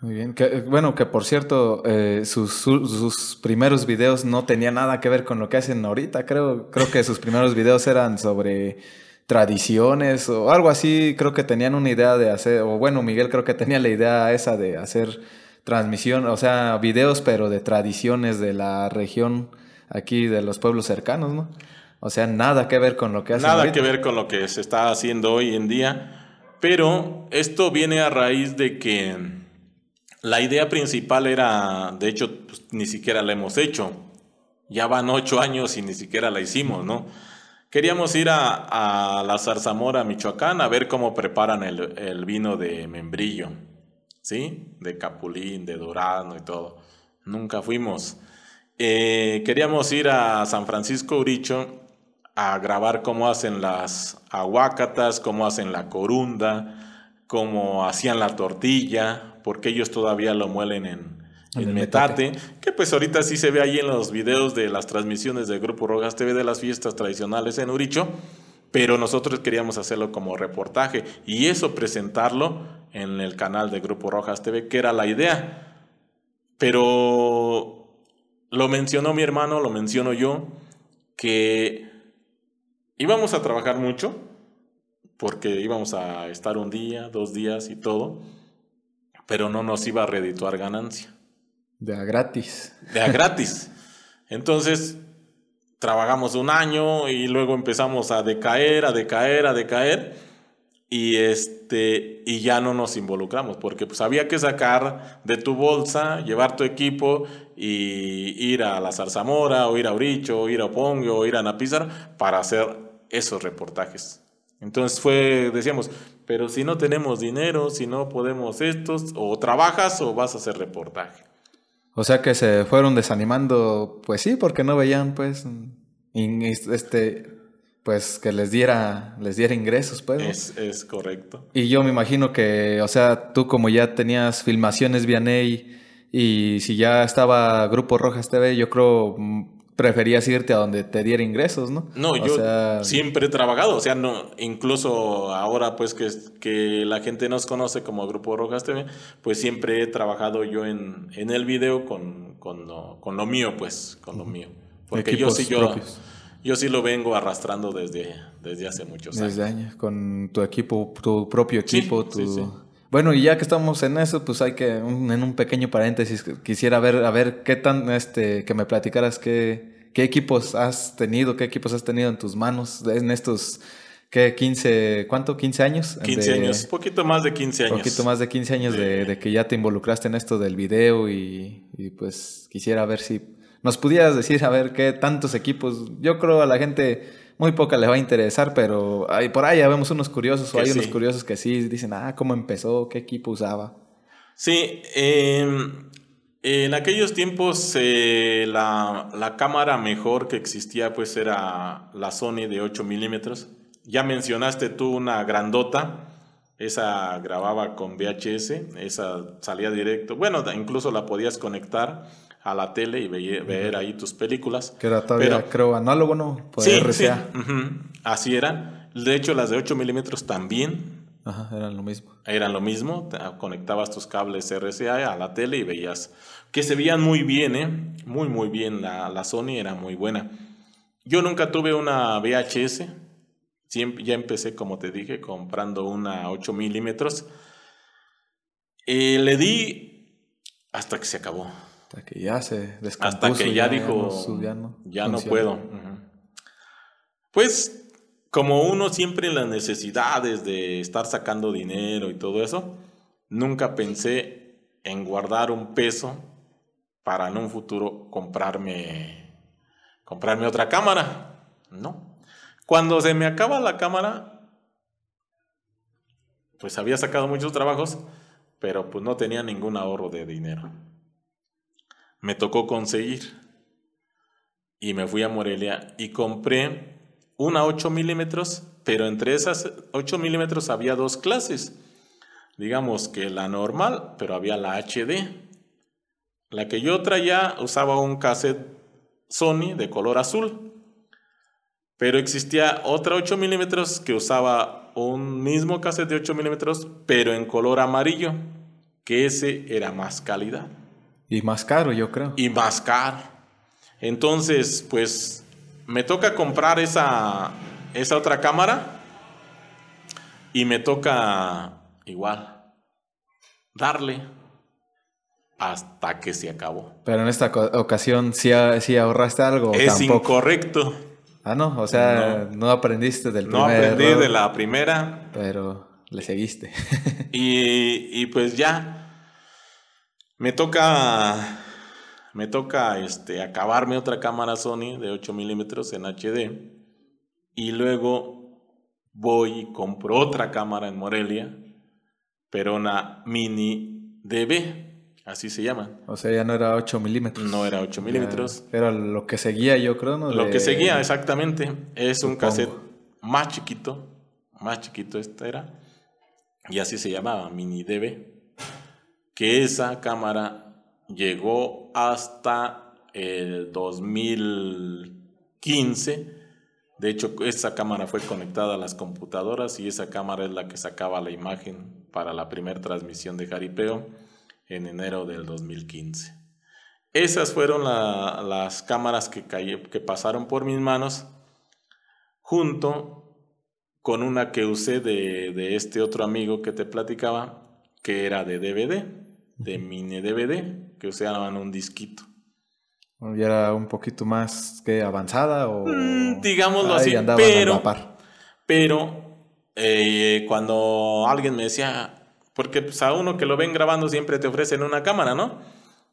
Muy bien. Bueno, que por cierto, eh, sus, sus, primeros videos no tenían nada que ver con lo que hacen ahorita. Creo, creo que sus primeros videos eran sobre tradiciones o algo así. Creo que tenían una idea de hacer, o bueno, Miguel creo que tenía la idea esa de hacer transmisión, o sea, videos, pero de tradiciones de la región aquí, de los pueblos cercanos, ¿no? O sea, nada que ver con lo que hacen Nada que ver con lo que se está haciendo hoy en día. Pero esto viene a raíz de que la idea principal era, de hecho, pues, ni siquiera la hemos hecho. Ya van ocho años y ni siquiera la hicimos, ¿no? Queríamos ir a, la Zarzamora, Michoacán, a ver cómo preparan el, vino de membrillo, ¿sí? De capulín, de dorado y todo. Nunca fuimos. Eh, queríamos ir a San Francisco Uricho a grabar cómo hacen las aguacatas, cómo hacen la corunda, cómo hacían la tortilla, porque ellos todavía lo muelen en, en metate, que pues ahorita sí se ve ahí en los videos de las transmisiones del Grupo Rojas TV de las fiestas tradicionales en Uricho, pero nosotros queríamos hacerlo como reportaje y eso presentarlo en el canal de Grupo Rojas TV, que era la idea. Pero lo mencionó mi hermano, lo menciono yo, que íbamos a trabajar mucho, porque íbamos a estar un día, dos días y todo pero no nos iba a redituar ganancia. De a gratis. De a gratis. Entonces, trabajamos un año y luego empezamos a decaer, a decaer, a decaer y este y ya no nos involucramos porque pues había que sacar de tu bolsa, llevar tu equipo y ir a la Zarzamora o ir a Uricho o ir a Opongo o ir a Napizar para hacer esos reportajes. Entonces fue, decíamos, pero si no tenemos dinero, si no podemos estos, o trabajas o vas a hacer reportaje. O sea que se fueron desanimando, pues sí, porque no veían, pues, este, pues que les diera, les diera ingresos, pues. Es, es, correcto. Y yo me imagino que, o sea, tú como ya tenías filmaciones Vianey y si ya estaba Grupo Rojas TV, yo creo preferías irte a donde te diera ingresos, ¿no? No, yo siempre he trabajado, o sea, no, incluso ahora pues que, que la gente nos conoce como Grupo Rojas TV, pues siempre he trabajado yo en, en el video con, con, lo, con lo mío, pues, con lo mío. Porque yo sí, yo, yo sí lo vengo arrastrando desde, desde hace muchos años. Desde años, con tu equipo, tu propio equipo, tu... Bueno, y ya que estamos en eso, pues hay que, en un pequeño paréntesis, quisiera ver, a ver qué tan, este, que me platicaras qué, qué equipos has tenido, qué equipos has tenido en tus manos en estos, ¿qué? 15, ¿cuánto? ¿15 años? 15 años, poquito más de 15 años. Poquito más de 15 años de, de que ya te involucraste en esto del video y, y, pues quisiera ver si nos pudieras decir, a ver, qué tantos equipos, yo creo a la gente muy poca le va a interesar, pero ahí, por ahí ya vemos unos curiosos, o hay unos curiosos que sí dicen, ah, ¿cómo empezó? ¿Qué equipo usaba? Sí, em, en aquellos tiempos eh, la, la, cámara mejor que existía pues era la Sony de 8 milímetros. Ya mencionaste tú una grandota, esa grababa con VHS, esa salía directo, bueno, incluso la podías conectar a la tele y ver, ahí tus películas. Que era todavía, creo, análogo, ¿no? sí, sí. así era. De hecho, las de 8 milímetros también Ajá, eran lo mismo. eran lo mismo. Te- Conectabas tus cables RCA a la tele y veías que se veían muy bien, ¿eh? Muy, muy bien. La, la Sony era muy buena. Yo nunca tuve una VHS. Siempre, ya empecé, como te dije, comprando una 8 milímetros. Eh, le di hasta que se acabó. Hasta que ya se descompuso. Hasta que ya, dijo, ya no, ya no puedo. Pues como uno siempre en las necesidades de estar sacando dinero y todo eso, nunca pensé en guardar un peso para en un futuro comprarme comprarme otra cámara. No. Cuando se me acaba la cámara, pues había sacado muchos trabajos, pero pues no tenía ningún ahorro de dinero me tocó conseguir. Y me fui a Morelia y compré una 8 milímetros, pero entre esas 8 milímetros había dos clases. Digamos que la normal, pero había la HD. La que yo traía usaba un cassette Sony de color azul. Pero existía otra 8 milímetros que usaba un mismo cassette de 8 milímetros, pero en color amarillo, que ese era más calidad Y más caro, yo creo. y más caro. Entonces, pues me toca comprar esa, esa otra cámara y me toca igual darle hasta que se acabó. Pero en esta ocasión sí, sí ahorraste algo. es tampoco. incorrecto. Ah, no, o sea, no, aprendiste del No primer aprendí error, de la primera Pero le seguiste. y, y pues ya me toca me toca este acabarme otra cámara Sony de 8 milímetros en HD y luego voy y compro otra cámara en Morelia pero una mini DB así se llama. O sea, ya no era 8 milímetros. no era 8 milímetros. Era lo que seguía, yo creo, ¿no? lo De- que seguía exactamente. Es un cassette más chiquito, más chiquito este era, y así se llamaba, Mini DB, que esa cámara llegó hasta el 2015. De hecho, esa cámara fue conectada a las computadoras y esa cámara es la que sacaba la imagen para la primera transmisión de Jaripeo en enero del 2015. Esas fueron la- las cámaras que, pasaron por mis manos junto con una que usé de este otro amigo que te platicaba, que era de DVD, de mini DVD, que usaban un disquito. Ya era un poquito más que avanzada o... Mm, digámoslo Ahí así, pero- la. Pero eh, cuando alguien me decía, porque pues, a uno que lo ven grabando siempre te ofrecen una cámara, ¿no?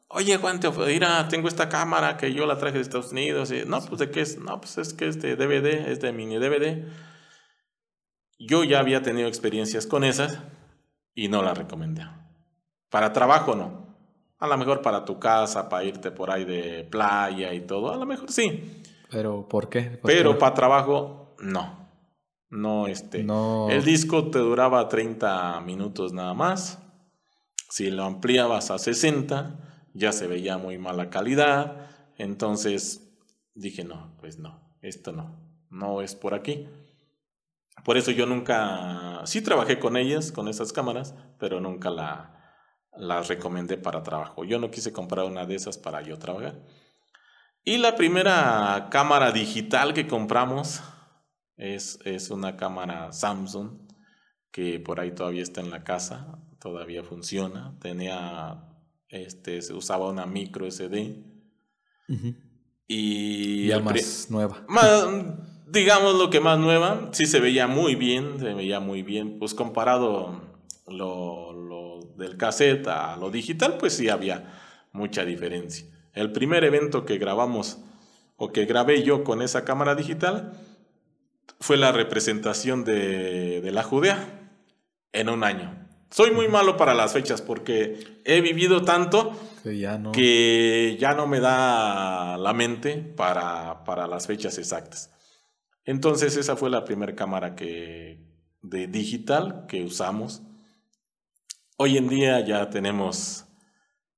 Oye, Juan, te mira, tengo esta cámara que yo la traje de Estados Unidos. y, no, pues de qué es? No, pues es que es de DVD, es de mini DVD. Yo ya había tenido experiencias con esas y no las recomendé. Para trabajo no. A lo mejor para tu casa, para irte por ahí de playa y todo, a lo mejor sí. Pero ¿por qué? ¿Por Pero qué? para trabajo, no. No, este. No. El disco te duraba 30 minutos nada más. Si lo ampliabas a 60, ya se veía muy mala calidad. Entonces dije, no, pues no, esto no. No es por aquí. Por eso yo nunca. Sí trabajé con ellas, con esas cámaras, pero nunca la, las recomendé para trabajo. Yo no quise comprar una de esas para yo trabajar. Y la primera cámara digital que compramos es, es una cámara Samsung que por ahí todavía está en la casa, todavía funciona. Tenía, este, se usaba una micro SD Ujú. y Ya más nueva. más, digamos lo que más nueva, sí se veía muy bien, se veía muy bien, pues comparado lo, lo del cassette a lo digital, pues sí había mucha diferencia. El primer evento que grabamos o que grabé yo con esa cámara digital fue la representación de, de la Judea en un año. Soy muy malo para las fechas porque he vivido tanto Que ya no. que ya no me da la mente para, para las fechas exactas. Entonces esa fue la primera cámara que, de digital que usamos. Hoy en día ya tenemos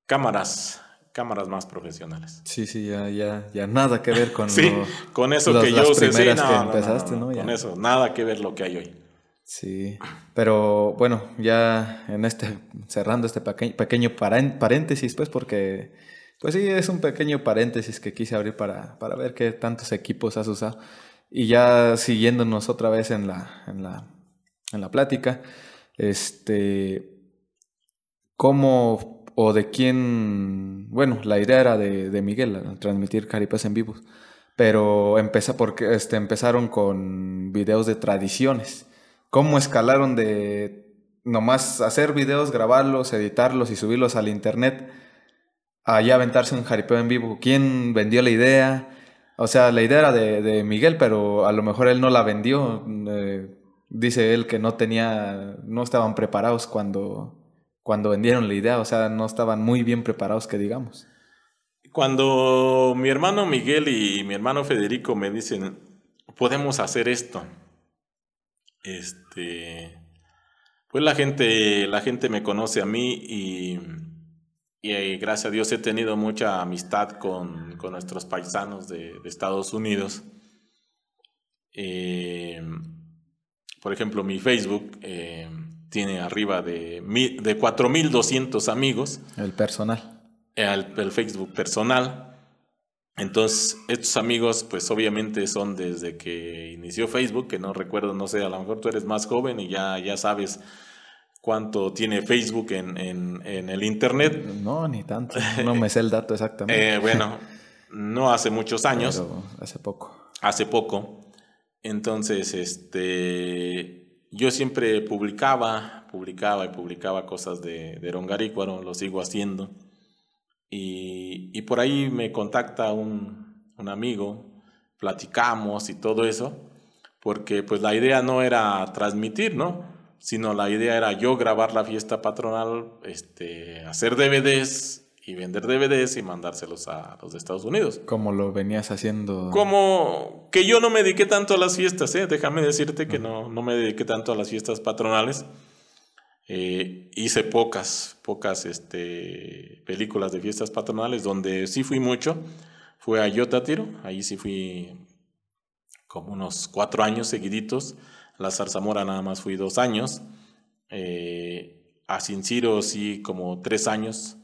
cámaras cámaras más profesionales. Sí, sí, ya, ya, ya nada que ver con, sí, con eso que yo usé, sí, que empezaste, ¿no? Con eso, nada que ver lo que hay hoy. Sí, pero bueno, ya en este, cerrando este pequeño paréntesis, pues porque, pues sí, es un pequeño paréntesis que quise abrir para, para ver qué tantos equipos has usado. Y ya siguiéndonos otra vez en la, en la, en la plática, este, ¿cómo o de quién, bueno, la idea era de, Miguel, transmitir caripas en vivo, pero empezó porque este, empezaron con videos de tradiciones cómo escalaron de nomás hacer videos, grabarlos, editarlos y subirlos al internet a ya aventarse un jaripeo en vivo. ¿Quién vendió la idea? O sea, la idea era de, Miguel, pero a lo mejor él no la vendió. Eh, dice él que no tenía, no estaban preparados cuando, cuando vendieron la idea, o sea, no estaban muy bien preparados, que digamos. Cuando mi hermano Miguel y mi hermano Federico me dicen, podemos hacer esto, este, pues la gente, la gente me conoce a mí y, y gracias a Dios he tenido mucha amistad con, con nuestros paisanos de, Estados Unidos. Eh, por ejemplo, mi Facebook eh, tiene arriba de, de 4.200 amigos. El personal. el Facebook personal. Entonces, estos amigos, pues obviamente son desde que inició Facebook, que no recuerdo, no sé, a lo mejor tú eres más joven y ya, ya sabes cuánto tiene Facebook en, en, el Internet. No, ni tanto, no me sé el dato exactamente. Eh, bueno, no hace muchos años. hace poco. Hace poco. Entonces, este, yo siempre publicaba, publicaba y publicaba cosas de, de Rongarícuaro, lo sigo haciendo. Y, por ahí me contacta un, amigo, platicamos y todo eso, porque pues la idea no era transmitir, ¿no? Sino la idea era yo grabar la fiesta patronal, este, hacer DVDs y vender DVDs y mandárselos a los de Estados Unidos. Como lo venías haciendo. Como que yo no me dediqué tanto a las fiestas, ¿eh? Déjame decirte que no, no me dediqué tanto a las fiestas patronales. Eh, hice pocas, pocas este, películas de fiestas patronales, donde sí fui mucho. Fue a Yotatiro, ahí sí fui como unos cuatro años seguiditos. La Zarzamora nada más fui dos años. Eh, a Cinciro sí como tres años.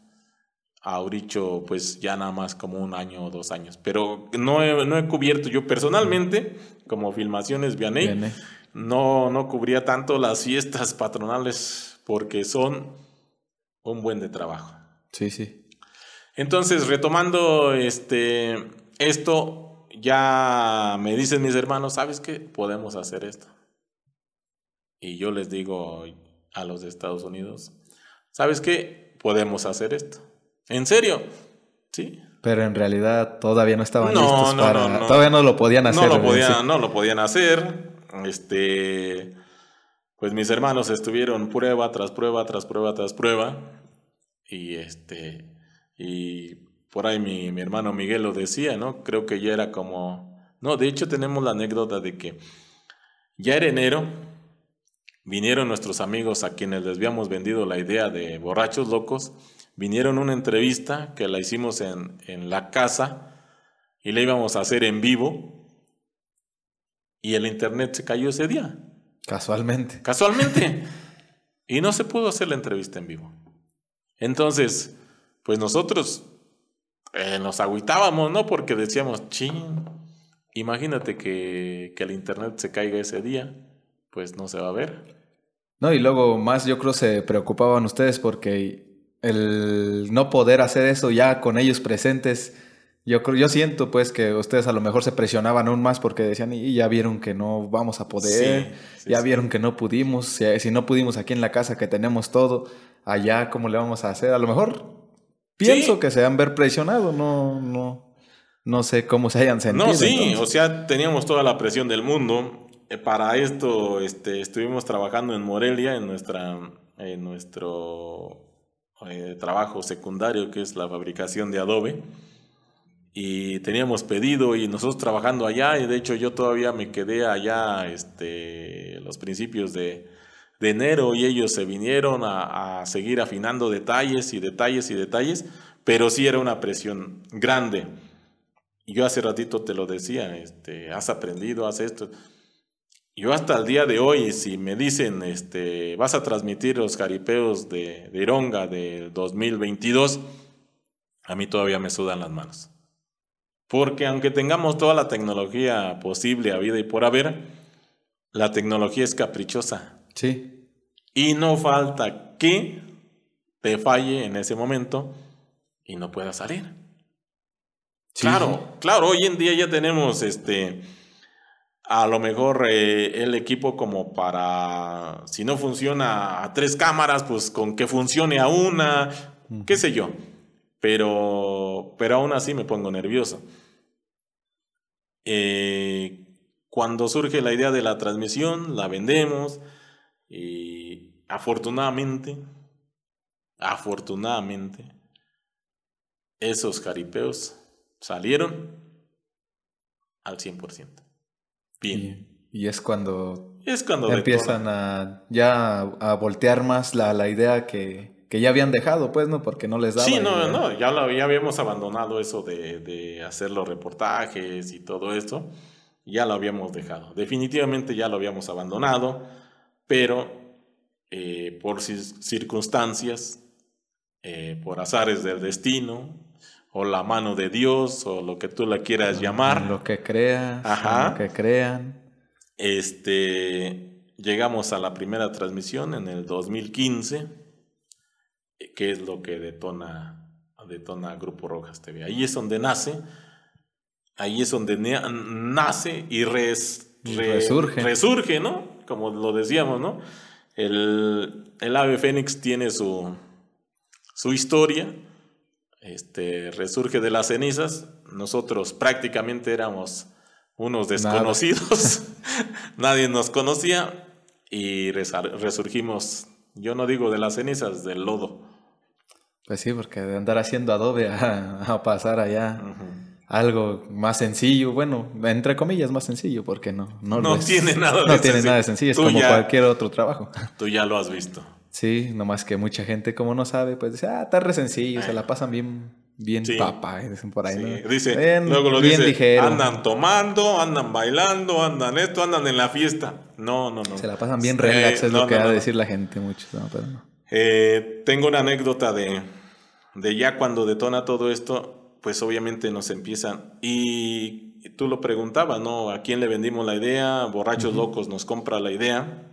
Auricho pues ya nada más como un año o dos años. Pero no he, no he cubierto yo personalmente, como filmaciones Vianney, no, no cubría tanto las fiestas patronales porque son un buen de trabajo. Sí, sí. Entonces, retomando este, esto, ya me dicen mis hermanos, ¿sabes qué? Podemos hacer esto. Y yo les digo a los de Estados Unidos, ¿sabes qué? Podemos hacer esto. ¿En serio? Sí. Pero en realidad todavía no estaban listos para... todavía no lo podían hacer. No lo podían, no lo podían hacer. Este pues mis hermanos estuvieron prueba tras prueba, tras prueba, tras prueba. Y este, y por ahí mi, mi, hermano Miguel lo decía, ¿no? Creo que ya era como, no, de hecho tenemos la anécdota de que ya era enero, vinieron nuestros amigos a quienes les habíamos vendido la idea de borrachos locos, vinieron una entrevista que la hicimos en, en la casa y la íbamos a hacer en vivo y el internet se cayó ese día. Casualmente. Casualmente. y no se pudo hacer la entrevista en vivo. Entonces, pues nosotros eh, nos agüitábamos, ¿no? Porque decíamos, ching, imagínate que, que el internet se caiga ese día, pues no se va a ver. No, y luego más yo creo se preocupaban ustedes porque el no poder hacer eso ya con ellos presentes yo, yo siento pues que ustedes a lo mejor se presionaban aún más porque decían, y ya vieron que no vamos a poder, ya vieron que no pudimos, si, no pudimos aquí en la casa que tenemos todo, allá cómo le vamos a hacer. A lo mejor pienso que se han ver presionado, no, no, no sé cómo se hayan sentido. No, sí, o sea, teníamos toda la presión del mundo. Eh, para esto este, estuvimos trabajando en Morelia, en, nuestra, en nuestro eh, trabajo secundario, que es la fabricación de adobe y teníamos pedido y nosotros trabajando allá y de hecho yo todavía me quedé allá este los principios de, enero y ellos se vinieron a, seguir afinando detalles y detalles y detalles pero sí era una presión grande. Yo hace ratito te lo decía, este, has aprendido, has esto. Yo hasta el día de hoy, si me dicen, este, vas a transmitir los jaripeos de, de Ironga del 2022, a mí todavía me sudan las manos. Porque aunque tengamos toda la tecnología posible a vida y por haber, la tecnología es caprichosa. Sí. Y no falta que te falle en ese momento y no pueda salir. claro, claro, hoy en día ya tenemos este a lo mejor eh, el equipo como para, si no funciona a tres cámaras, pues con que funcione a una, qué sé yo. Pero, pero aún así me pongo nervioso. Eh, cuando surge la idea de la transmisión, la vendemos y afortunadamente, afortunadamente, esos caripeos salieron al 100%. Y, es cuando, es cuando empiezan a ya a voltear más la, la idea que, que, ya habían dejado, pues, ¿no? Porque no les daba. Sí, no, no, ya, lo, ya habíamos abandonado eso de, de hacer los reportajes y todo esto. Ya lo habíamos dejado. Definitivamente ya lo habíamos abandonado, pero eh, por circunstancias, eh, por azares del destino, o la mano de Dios, o lo que tú la quieras llamar. Lo que creas, lo que crean. Este, llegamos a la primera transmisión en el 2015, que es lo que detona, detona Grupo Rojas TV. Ahí es donde nace, ahí es donde nace y, resurge. resurge, ¿no? Como lo decíamos, ¿no? El, el ave fénix tiene su, su historia, este, resurge de las cenizas. Nosotros prácticamente éramos unos desconocidos, nadie nos conocía y resurgimos, yo no digo de las cenizas, del lodo. Pues sí, porque de andar haciendo adobe a, pasar allá algo más sencillo, bueno, entre comillas más sencillo, porque no, no, tiene nada de no tiene nada de sencillo, es como cualquier otro trabajo. Tú ya lo has visto. Sí, nomás que mucha gente como no sabe, pues dice, ah, está re sencillo, se la pasan bien, bien papa, dicen por ahí, ¿no? Dice, luego lo dice, andan tomando, andan bailando, andan esto, andan en la fiesta. No, no, no. Se la pasan bien relax, es lo que va a decir la gente mucho, pero no. Eh, tengo una anécdota de, de ya cuando detona todo esto, pues obviamente nos empiezan, y tú lo preguntabas, ¿no? ¿A quién le vendimos la idea? Borrachos locos nos compra la idea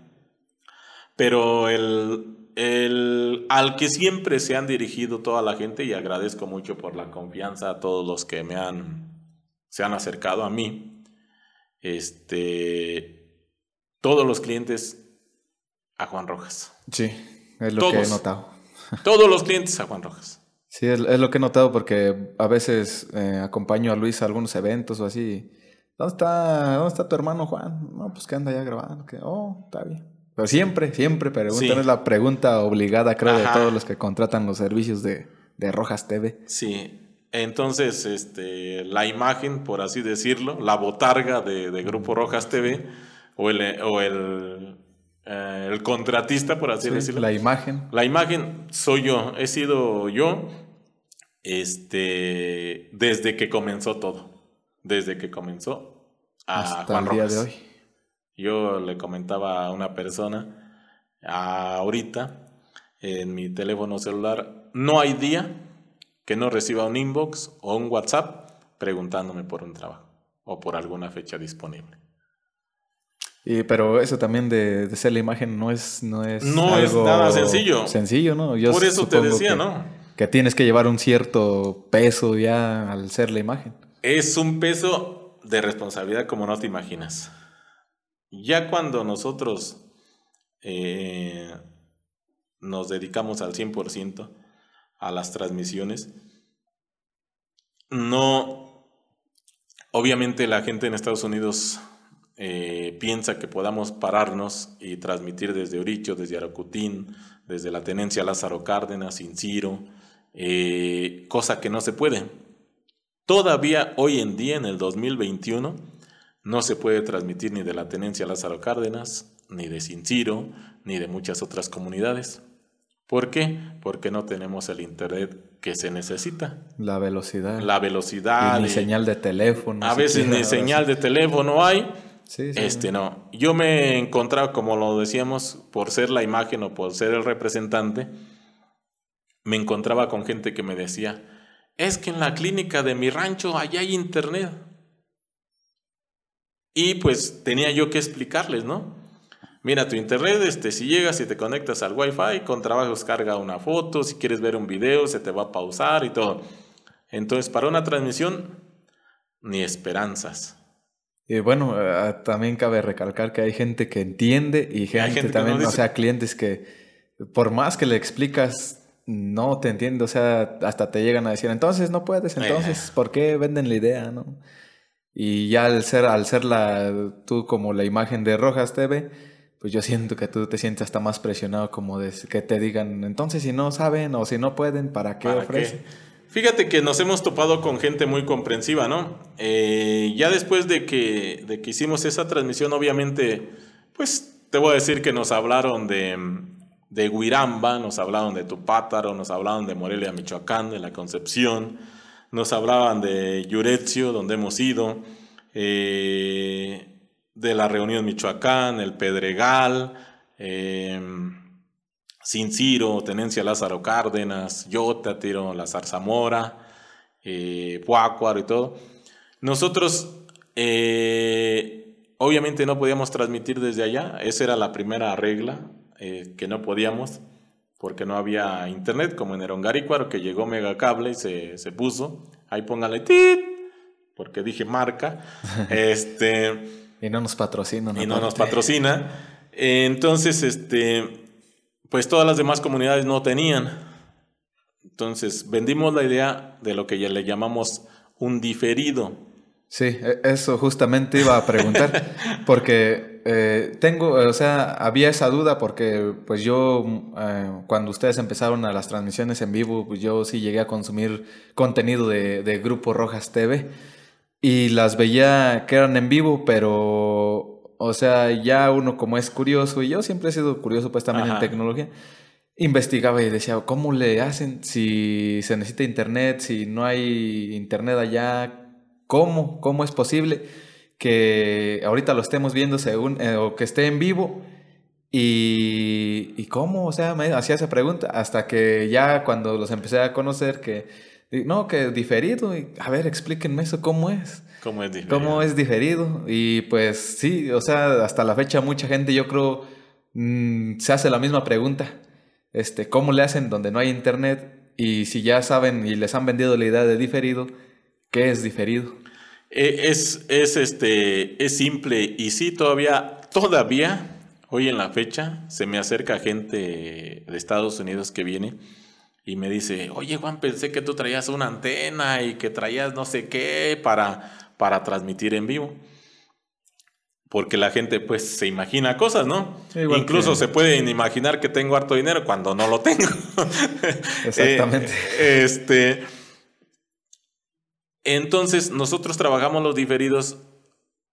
pero el, el, al que siempre se han dirigido toda la gente, y agradezco mucho por la confianza a todos los que me han, se han acercado a mí, este, todos los clientes a Juan Rojas. Sí, es lo que he notado. Todos los clientes a Juan Rojas. Sí, es, lo que he notado porque a veces eh, acompaño a Luis a algunos eventos o así. ¿Dónde está, ¿Dónde está tu hermano Juan? No, pues que anda ya grabando. Que, oh, está bien. Pero siempre, siempre preguntan. Es la pregunta obligada, creo, de todos los que contratan los servicios de, Rojas TV. Sí. Entonces, este, la imagen, por así decirlo, la botarga de, Grupo Rojas TV, o el, o el, eh, el contratista, por así decirlo. La imagen. La imagen soy yo, he sido yo este, desde que comenzó todo. Desde que comenzó a Hasta el día de hoy. Yo le comentaba a una persona, ahorita, en mi teléfono celular, no hay día que no reciba un inbox o un WhatsApp preguntándome por un trabajo o por alguna fecha disponible. Y, pero eso también de, de, ser la imagen no es no es no es nada sencillo. sencillo no por eso te decía no que tienes que llevar un cierto peso ya al ser la imagen. Es un peso de responsabilidad como no te imaginas ya cuando nosotros eh, nos dedicamos al 100% a las transmisiones, no, obviamente la gente en Estados Unidos eh, piensa que podamos pararnos y transmitir desde Oricho, desde Aracutín, desde la tenencia Lázaro Cárdenas, Inciro, eh, cosa que no se puede. Todavía hoy en día, en el 2021, no se puede transmitir ni de la tenencia Lázaro Cárdenas, ni de Cinciro, ni de muchas otras comunidades. ¿Por qué? Porque no tenemos el internet que se necesita. La velocidad. La velocidad. Y ni señal de teléfono. A veces ni señal de teléfono hay. Sí, sí, este no. Yo me he encontrado, como lo decíamos, por ser la imagen o por ser el representante, me encontraba con gente que me decía, es que en la clínica de mi rancho allá hay internet. Y pues tenía yo que explicarles, ¿no? Mira, tu internet, este, si llegas y te conectas al Wi-Fi, con trabajos carga una foto, si quieres ver un video, se te va a pausar y todo. Entonces, para una transmisión, ni esperanzas. Y bueno, eh, también cabe recalcar que hay gente que entiende y gente, también, o sea, clientes que por más que le explicas, no te entiende, o sea, hasta te llegan a decir, entonces no puedes, entonces, eh. ¿por qué venden la idea, no? Y ya al ser, al ser la, tú como la imagen de Rojas TV, pues yo siento que tú te sientes hasta más presionado como de que te digan, entonces si no saben o si no pueden, ¿para qué ofrecen? Fíjate que nos hemos topado con gente muy comprensiva, ¿no? Eh, ya después de que, de que hicimos esa transmisión, obviamente, pues te voy a decir que nos hablaron de, de Huiramba, nos hablaron de Tupátaro, nos hablaron de Morelia, Michoacán, de La Concepción, nos hablaban de Yuretzio, donde hemos ido. Eh, de la reunión Michoacán, el Pedregal, eh, Ciro, Tenencia Lázaro Cárdenas, Tiro, la Zarzamora, eh, y todo. Nosotros eh, obviamente no podíamos transmitir desde allá, esa era la primera regla, que no podíamos porque no había internet, como en Erongarícuaro, que llegó Megacable y se, se puso. Ahí póngale tit, porque dije marca. este, y no nos patrocina. Y no nos patrocina. Entonces, este, pues todas las demás comunidades no tenían. Entonces, vendimos la idea de lo que ya le llamamos un diferido. Sí, e, eso justamente iba a preguntar, porque eh, tengo, o sea, había esa duda porque pues yo, eh, cuando ustedes empezaron a las transmisiones en vivo, pues yo sí llegué a consumir contenido de, de Grupo Rojas TV y las veía que eran en vivo, pero, o sea, ya uno como es curioso, y yo siempre he sido curioso pues también en tecnología, investigaba y decía, ¿cómo le hacen si se necesita internet, si no hay internet allá? ¿Cómo? ¿Cómo es posible que ahorita lo estemos viendo según, eh, o que esté en vivo? Y, y cómo, o sea, me hacía esa pregunta hasta que ya cuando los empecé a conocer que no, que diferido. Y, a ver, explíquenme eso, ¿cómo es? ¿Cómo es diferido? ¿Cómo es diferido? Y pues sí, o sea, hasta la fecha mucha gente yo creo mm, se hace la misma pregunta. Este, ¿Cómo le hacen donde no hay internet? Y si ya saben y les han vendido la idea de diferido, ¿qué es diferido? Eh, es, es, este, es simple y sí, todavía, todavía, hoy en la fecha, se me acerca gente de Estados Unidos que viene y me dice, oye Juan, pensé que tú traías una antena y que traías no sé qué para, para transmitir en vivo. Porque la gente pues se imagina cosas, ¿no? Incluso se pueden imaginar que tengo harto dinero cuando no lo tengo. Exactamente. Eh, este, entonces nosotros trabajamos los diferidos,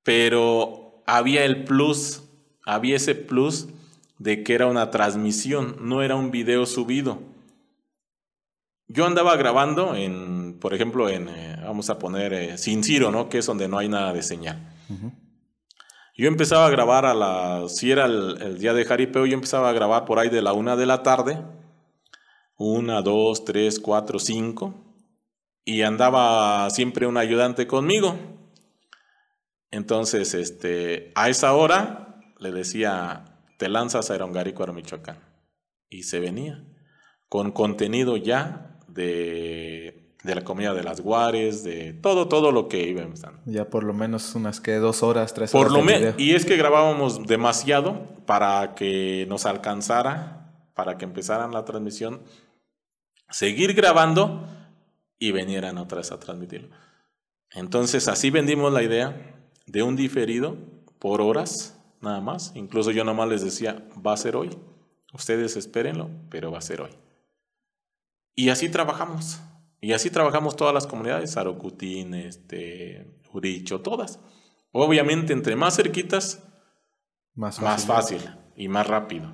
pero había el plus, había ese plus de que era una transmisión, no era un video subido. Yo andaba grabando en, por ejemplo, en, eh, vamos a poner, eh, Sin Ciro, ¿no? Que es donde no hay nada de señal. Yo empezaba a grabar a la, si era el, día de jaripeo, yo empezaba a grabar por ahí de la una de la tarde, una, dos, tres, cuatro, cinco, y andaba siempre un ayudante conmigo. Entonces, este, a esa hora le decía, te lanzas a Erongarícuaro, Michoacán. Y se venía con contenido ya de, la comida de las guares, de todo, todo lo que íbamos dando. Ya por lo menos unas que dos horas, tres por horas. Lo y es que grabábamos demasiado para que nos alcanzara, para que empezaran la transmisión, seguir grabando y vinieran otra vez a transmitirlo. Entonces así vendimos la idea de un diferido por horas, nada más. Incluso yo nomás les decía, va a ser hoy. Ustedes espérenlo, pero va a ser hoy. Y así trabajamos. Y así trabajamos todas las comunidades, Arocutín, este, Uricho, todas. Obviamente, entre más cerquitas, más fácil, y más rápido.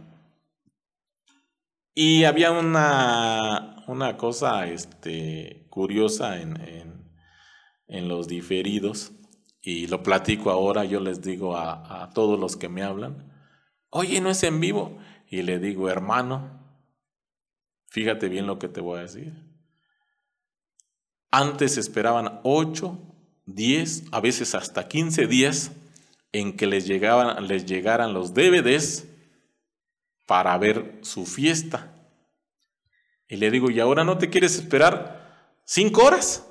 Y había una, una cosa este, curiosa en, en, los diferidos, y lo platico ahora, yo les digo a, a todos los que me hablan, oye, no es en vivo. Y le digo, hermano, fíjate bien lo que te voy a decir. Antes esperaban 8, 10, a veces hasta 15 días en que les, llegaban, les llegaran los DVDs para ver su fiesta. Y le digo, ¿y ahora no te quieres esperar cinco horas?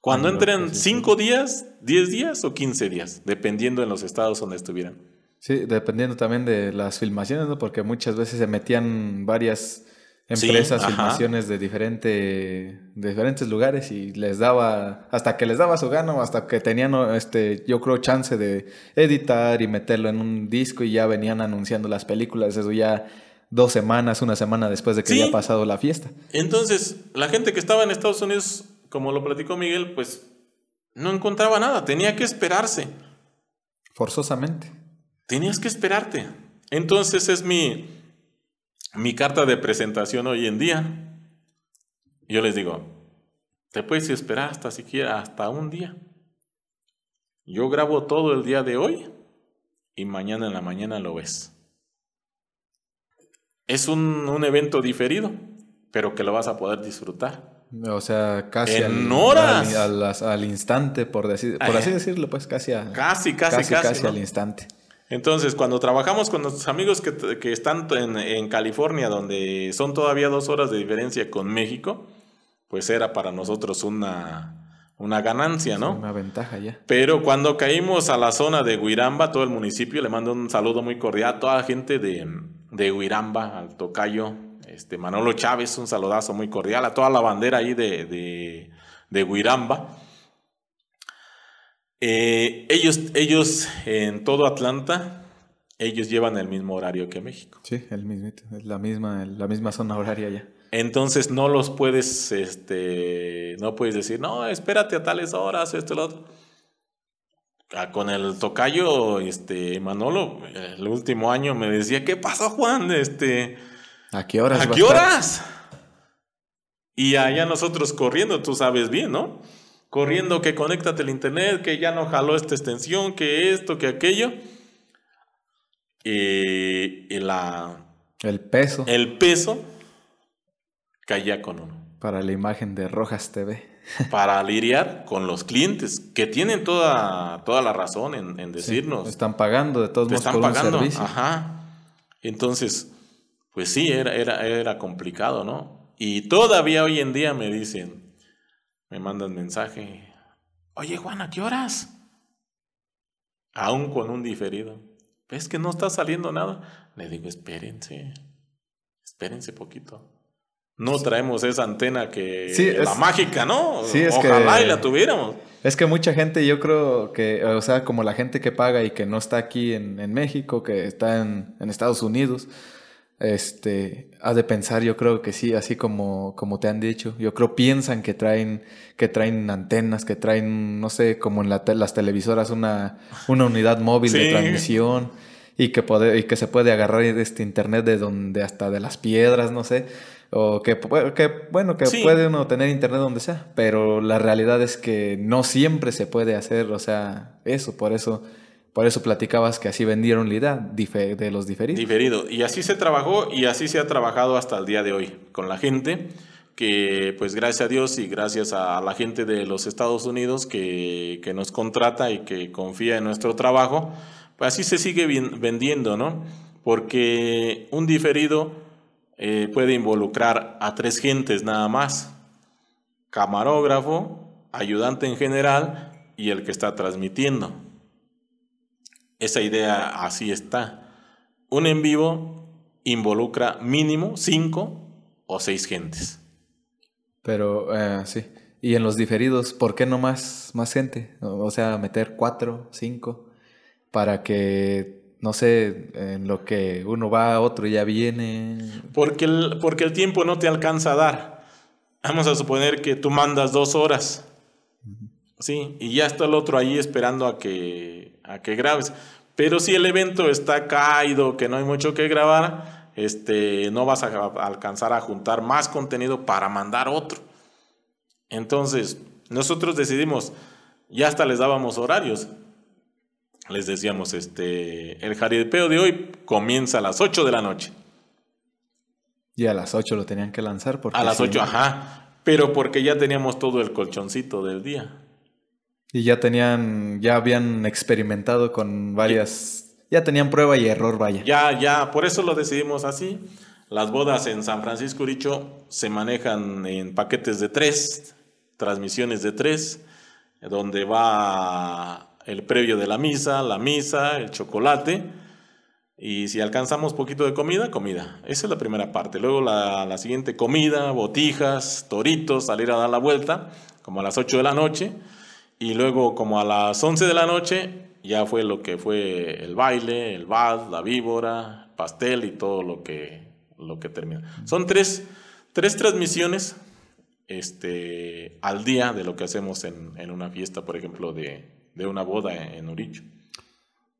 Cuando entren cinco días, diez días o quince días, dependiendo en los estados donde estuvieran. Sí, dependiendo también de las filmaciones, ¿no? Porque muchas veces se metían varias empresas, filmaciones de, diferente, de diferentes lugares y les daba, hasta que les daba su gano, hasta que tenían, este, yo creo, chance de editar y meterlo en un disco y ya venían anunciando las películas, eso ya dos semanas, una semana después de que había pasado la fiesta. Entonces, la gente que estaba en Estados Unidos, como lo platicó Miguel, pues no encontraba nada, tenía que esperarse. Forzosamente. Tenías que esperarte. Entonces es mi, mi carta de presentación hoy en día. Yo les digo, te puedes esperar hasta siquiera hasta un día. Yo grabo todo el día de hoy y mañana en la mañana lo ves. Es un, evento diferido, pero que lo vas a poder disfrutar. O sea, casi en al, horas. Al, instante, por, decir, por así decirlo, pues casi, casi, casi, casi, casi, al instante. Entonces, cuando trabajamos con nuestros amigos que, que están en, en, California, donde son todavía dos horas de diferencia con México, pues era para nosotros una, una ganancia, ¿no? Una ventaja ya. Pero cuando caímos a la zona de Huiramba, todo el municipio, le mando un saludo muy cordial a toda la gente de, de Huiramba, al tocayo, este, Manolo Chávez, un saludazo muy cordial, a toda la bandera ahí de, de, de Huiramba. Eh, ellos, ellos en todo Atlanta, ellos llevan el mismo horario que México. Sí, el mismo, es la misma, la misma zona horaria ya. Entonces no los puedes, este, no puedes decir, no, espérate a tales horas, esto, lo otro. Ah, con el tocayo, este, Manolo, el último año me decía, ¿qué pasó, Juan? Este, ¿A qué horas? ¿A qué horas? Y allá nosotros corriendo, tú sabes bien, ¿no? Corriendo que conéctate al internet, que ya no jaló esta extensión, que esto, que aquello. Y, y la... El peso. El peso caía con uno. Para la imagen de Rojas TV para lidiar con los clientes, que tienen toda, toda la razón en, decirnos. están pagando de todos modos están pagando, Ajá. Entonces, pues sí, era, era, era complicado, ¿no? Y todavía hoy en día me dicen, me mandan mensaje, oye Juan, ¿a qué horas? Aún con un diferido. ¿Ves que no está saliendo nada? Le digo, espérense, espérense poquito. No traemos esa antena que la mágica, ¿no? Sí, es Ojalá y la tuviéramos. Es que mucha gente, yo creo que, o sea, como la gente que paga y que no está aquí en, en México, que está en, en, Estados Unidos, este, ha de pensar, yo creo que sí, así como, como te han dicho. Yo creo piensan que traen, que traen antenas, que traen, no sé, como en la las televisoras, una, una unidad móvil de transmisión y que, puede, y que se puede agarrar este internet de donde hasta de las piedras, no sé. O que, que bueno, que puede uno tener internet donde sea, pero la realidad es que no siempre se puede hacer, o sea, eso, por eso, por eso platicabas que así vendieron la idea de los diferidos. Diferido, y así se trabajó y así se ha trabajado hasta el día de hoy con la gente que pues gracias a Dios y gracias a la gente de los Estados Unidos que, que nos contrata y que confía en nuestro trabajo, pues así se sigue vendiendo, ¿no? Porque un diferido eh, puede involucrar a tres gentes nada más. Camarógrafo, ayudante en general y el que está transmitiendo. Esa idea así está. Un en vivo involucra mínimo cinco o seis gentes. Pero eh, sí. Y en los diferidos, ¿por qué no más, más gente? O sea, meter cuatro, cinco, para que no sé, en lo que uno va, otro ya viene. Porque el, porque el tiempo no te alcanza a dar. Vamos a suponer que tú mandas dos horas. Sí, y ya está el otro ahí esperando a que, a que grabes. Pero si el evento está caído, que no hay mucho que grabar, este, no vas a alcanzar a juntar más contenido para mandar otro. Entonces, nosotros decidimos, ya hasta les dábamos horarios. Les decíamos, este, el jaripeo de hoy comienza a las 8 de la noche. Y a las 8 lo tenían que lanzar porque... A las 8, ajá. Pero porque ya teníamos todo el colchoncito del día. Y ya tenían, ya habían experimentado con varias ya tenían prueba y error, vaya. Ya, ya, por eso lo decidimos así. Las bodas en San Francisco Uricho se manejan en paquetes de tres, transmisiones de tres, donde va el previo de la misa, la misa, el chocolate. Y si alcanzamos poquito de comida, comida. Esa es la primera parte. Luego la, la, siguiente comida, botijas, toritos, salir a dar la vuelta, como a las 8 de la noche. Y luego como a las 11 de la noche, ya fue lo que fue el baile, el vals, la víbora, pastel y todo lo que, lo que termina. Son tres, tres transmisiones este, al día de lo que hacemos en, en una fiesta, por ejemplo, de, de una boda en, Uricho.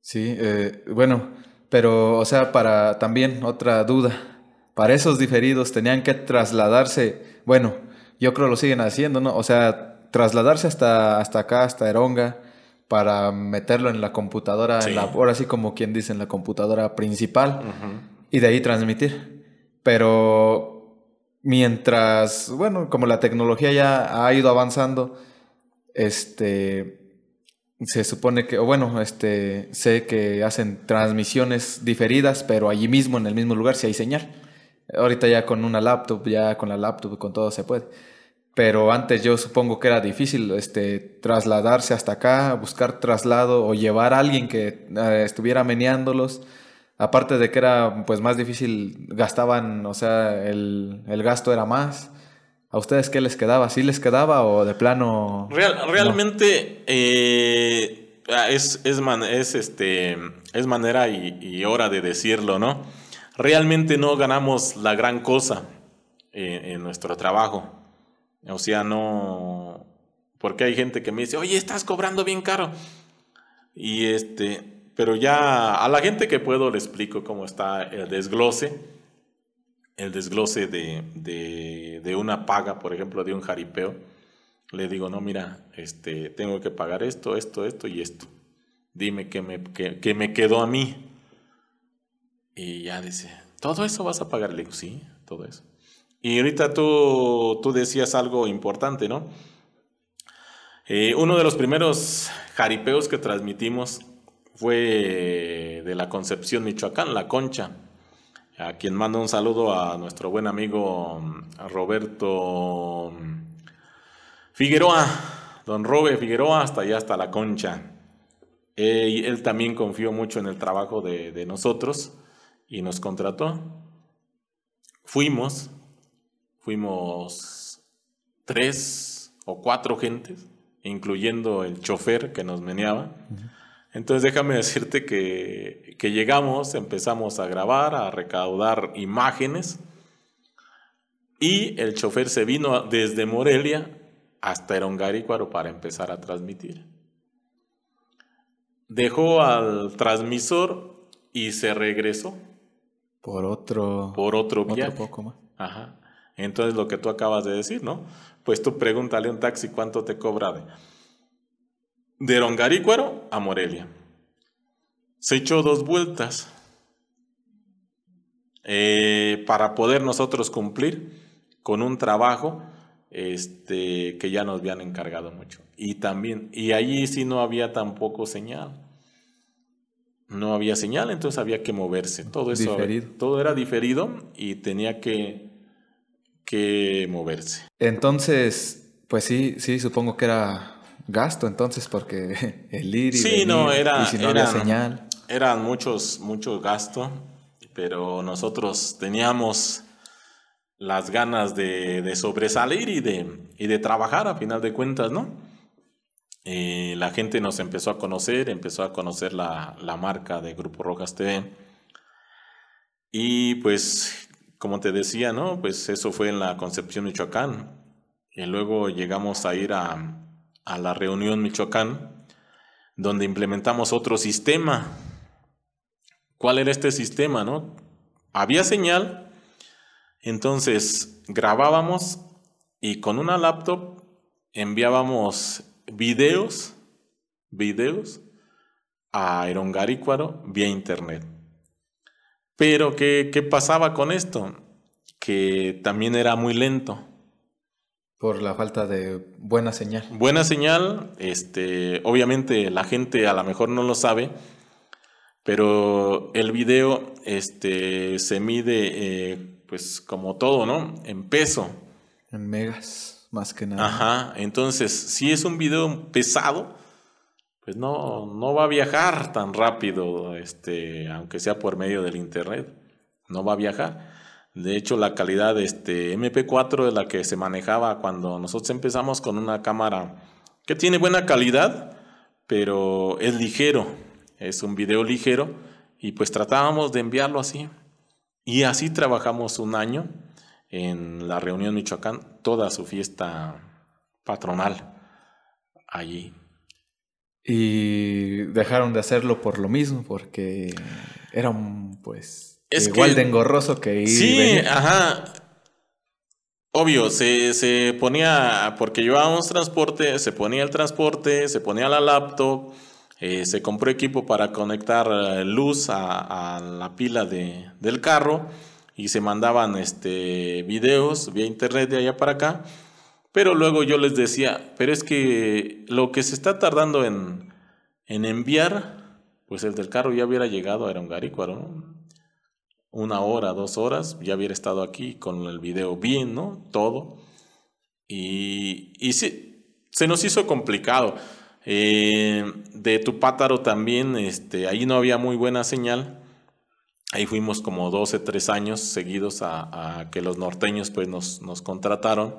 Sí, eh, bueno, pero, o sea, para también otra duda, para esos diferidos tenían que trasladarse, bueno, yo creo lo siguen haciendo, ¿no? O sea, trasladarse hasta, hasta acá, hasta Eronga, para meterlo en la computadora, en la, ahora sí como quien dice, en la computadora principal y de ahí transmitir. Pero mientras, bueno, como la tecnología ya ha ido avanzando, este, se supone que, o bueno, este, sé que hacen transmisiones diferidas, pero allí mismo, en el mismo lugar, si hay señal. Ahorita ya con una laptop, ya con la laptop, con todo se puede pero antes yo supongo que era difícil este, trasladarse hasta acá, buscar traslado o llevar a alguien que eh, estuviera meneándolos. Aparte de que era pues más difícil, gastaban, o sea, el, gasto era más. ¿A ustedes qué les quedaba? ¿Sí les quedaba o de plano? realmente eh, es, es, este, es manera y, hora de decirlo, ¿no? Realmente no ganamos la gran cosa en nuestro trabajo. O sea, no... Porque hay gente que me dice, oye, estás cobrando bien caro. Y este, pero ya a la gente que puedo le explico cómo está el desglose, el desglose de, de, una paga, por ejemplo, de un jaripeo. Le digo, no, mira, este, tengo que pagar esto, esto, esto y esto. Dime qué me, qué, me quedó a mí. Y ya dice, ¿todo eso vas a pagar? Le digo, sí, todo eso. Y ahorita tú, tú decías algo importante, ¿no? Eh, uno de los primeros jaripeos que transmitimos fue de la Concepción, Michoacán, La Concha, a quien mando un saludo a nuestro buen amigo Roberto Figueroa, don Robe Figueroa, hasta allá, hasta La Concha. Eh, él también confió mucho en el trabajo de, de nosotros y nos contrató. Fuimos, fuimos tres o cuatro gentes, incluyendo el chofer que nos meneaba. Entonces déjame decirte que, que, llegamos, empezamos a grabar, a recaudar imágenes y el chofer se vino desde Morelia hasta Erongarícuaro para empezar a transmitir. Dejó al transmisor y se regresó. Por otro, por otro poco más. Ajá. Entonces lo que tú acabas de decir, ¿no? Pues tú pregúntale a un taxi cuánto te cobra de, de Rongarícuaro a Morelia. Se echó dos vueltas eh, para poder nosotros cumplir con un trabajo este, que ya nos habían encargado mucho. Y también, y allí sí no había tampoco señal. No había señal, entonces había que moverse. Todo eso, todo era diferido y tenía que que moverse. Entonces, pues sí, sí, supongo que era gasto entonces porque el ir y, sí, no, era, si no eran, señal. Eran muchos, mucho gasto, pero nosotros teníamos las ganas de, sobresalir y de, y de trabajar a final de cuentas, ¿no? Eh, la gente nos empezó a conocer, empezó a conocer la, la marca de Grupo Rojas TV. Y pues como te decía, ¿no? Pues eso fue en la Concepción Michoacán. Y luego llegamos a ir a, a la reunión Michoacán, donde implementamos otro sistema. ¿Cuál era este sistema, no? había señal, entonces grabábamos y con una laptop enviábamos videos, videos a Aerongarícuaro vía internet. Pero ¿qué, ¿qué pasaba con esto? Que también era muy lento. Por la falta de buena señal. Buena señal, este, obviamente la gente a lo mejor no lo sabe, pero el video este, se mide, eh, pues como todo, ¿no? En peso. En megas, más que nada. Ajá, entonces, si es un video pesado, pues no, no va a viajar tan rápido, este, aunque sea por medio del internet, no va a viajar. De hecho, la calidad este, MP4 es la que se manejaba cuando nosotros empezamos con una cámara que tiene buena calidad, pero es ligero, es un video ligero, y pues tratábamos de enviarlo así. Y así trabajamos un año en la reunión Michoacán, toda su fiesta patronal allí. Y dejaron de hacerlo por lo mismo, porque era un, pues, es Igual de engorroso que ir. Sí, ajá. Obvio, se, se ponía, porque llevábamos transporte, se ponía el transporte, se ponía la laptop, eh, se compró equipo para conectar eh, luz a, la pila de, del carro y se mandaban este, videos vía internet de allá para acá. Pero luego yo les decía, pero es que lo que se está tardando en, en enviar, pues el del carro ya hubiera llegado a Aerongarícuaro, ¿no? Una hora, dos horas, ya hubiera estado aquí con el video bien, ¿no? Todo. Y, y sí, se nos hizo complicado. Eh, de Tupátaro también, este, ahí no había muy buena señal. Ahí fuimos como 12, 3 años seguidos a, que los norteños pues nos, nos contrataron.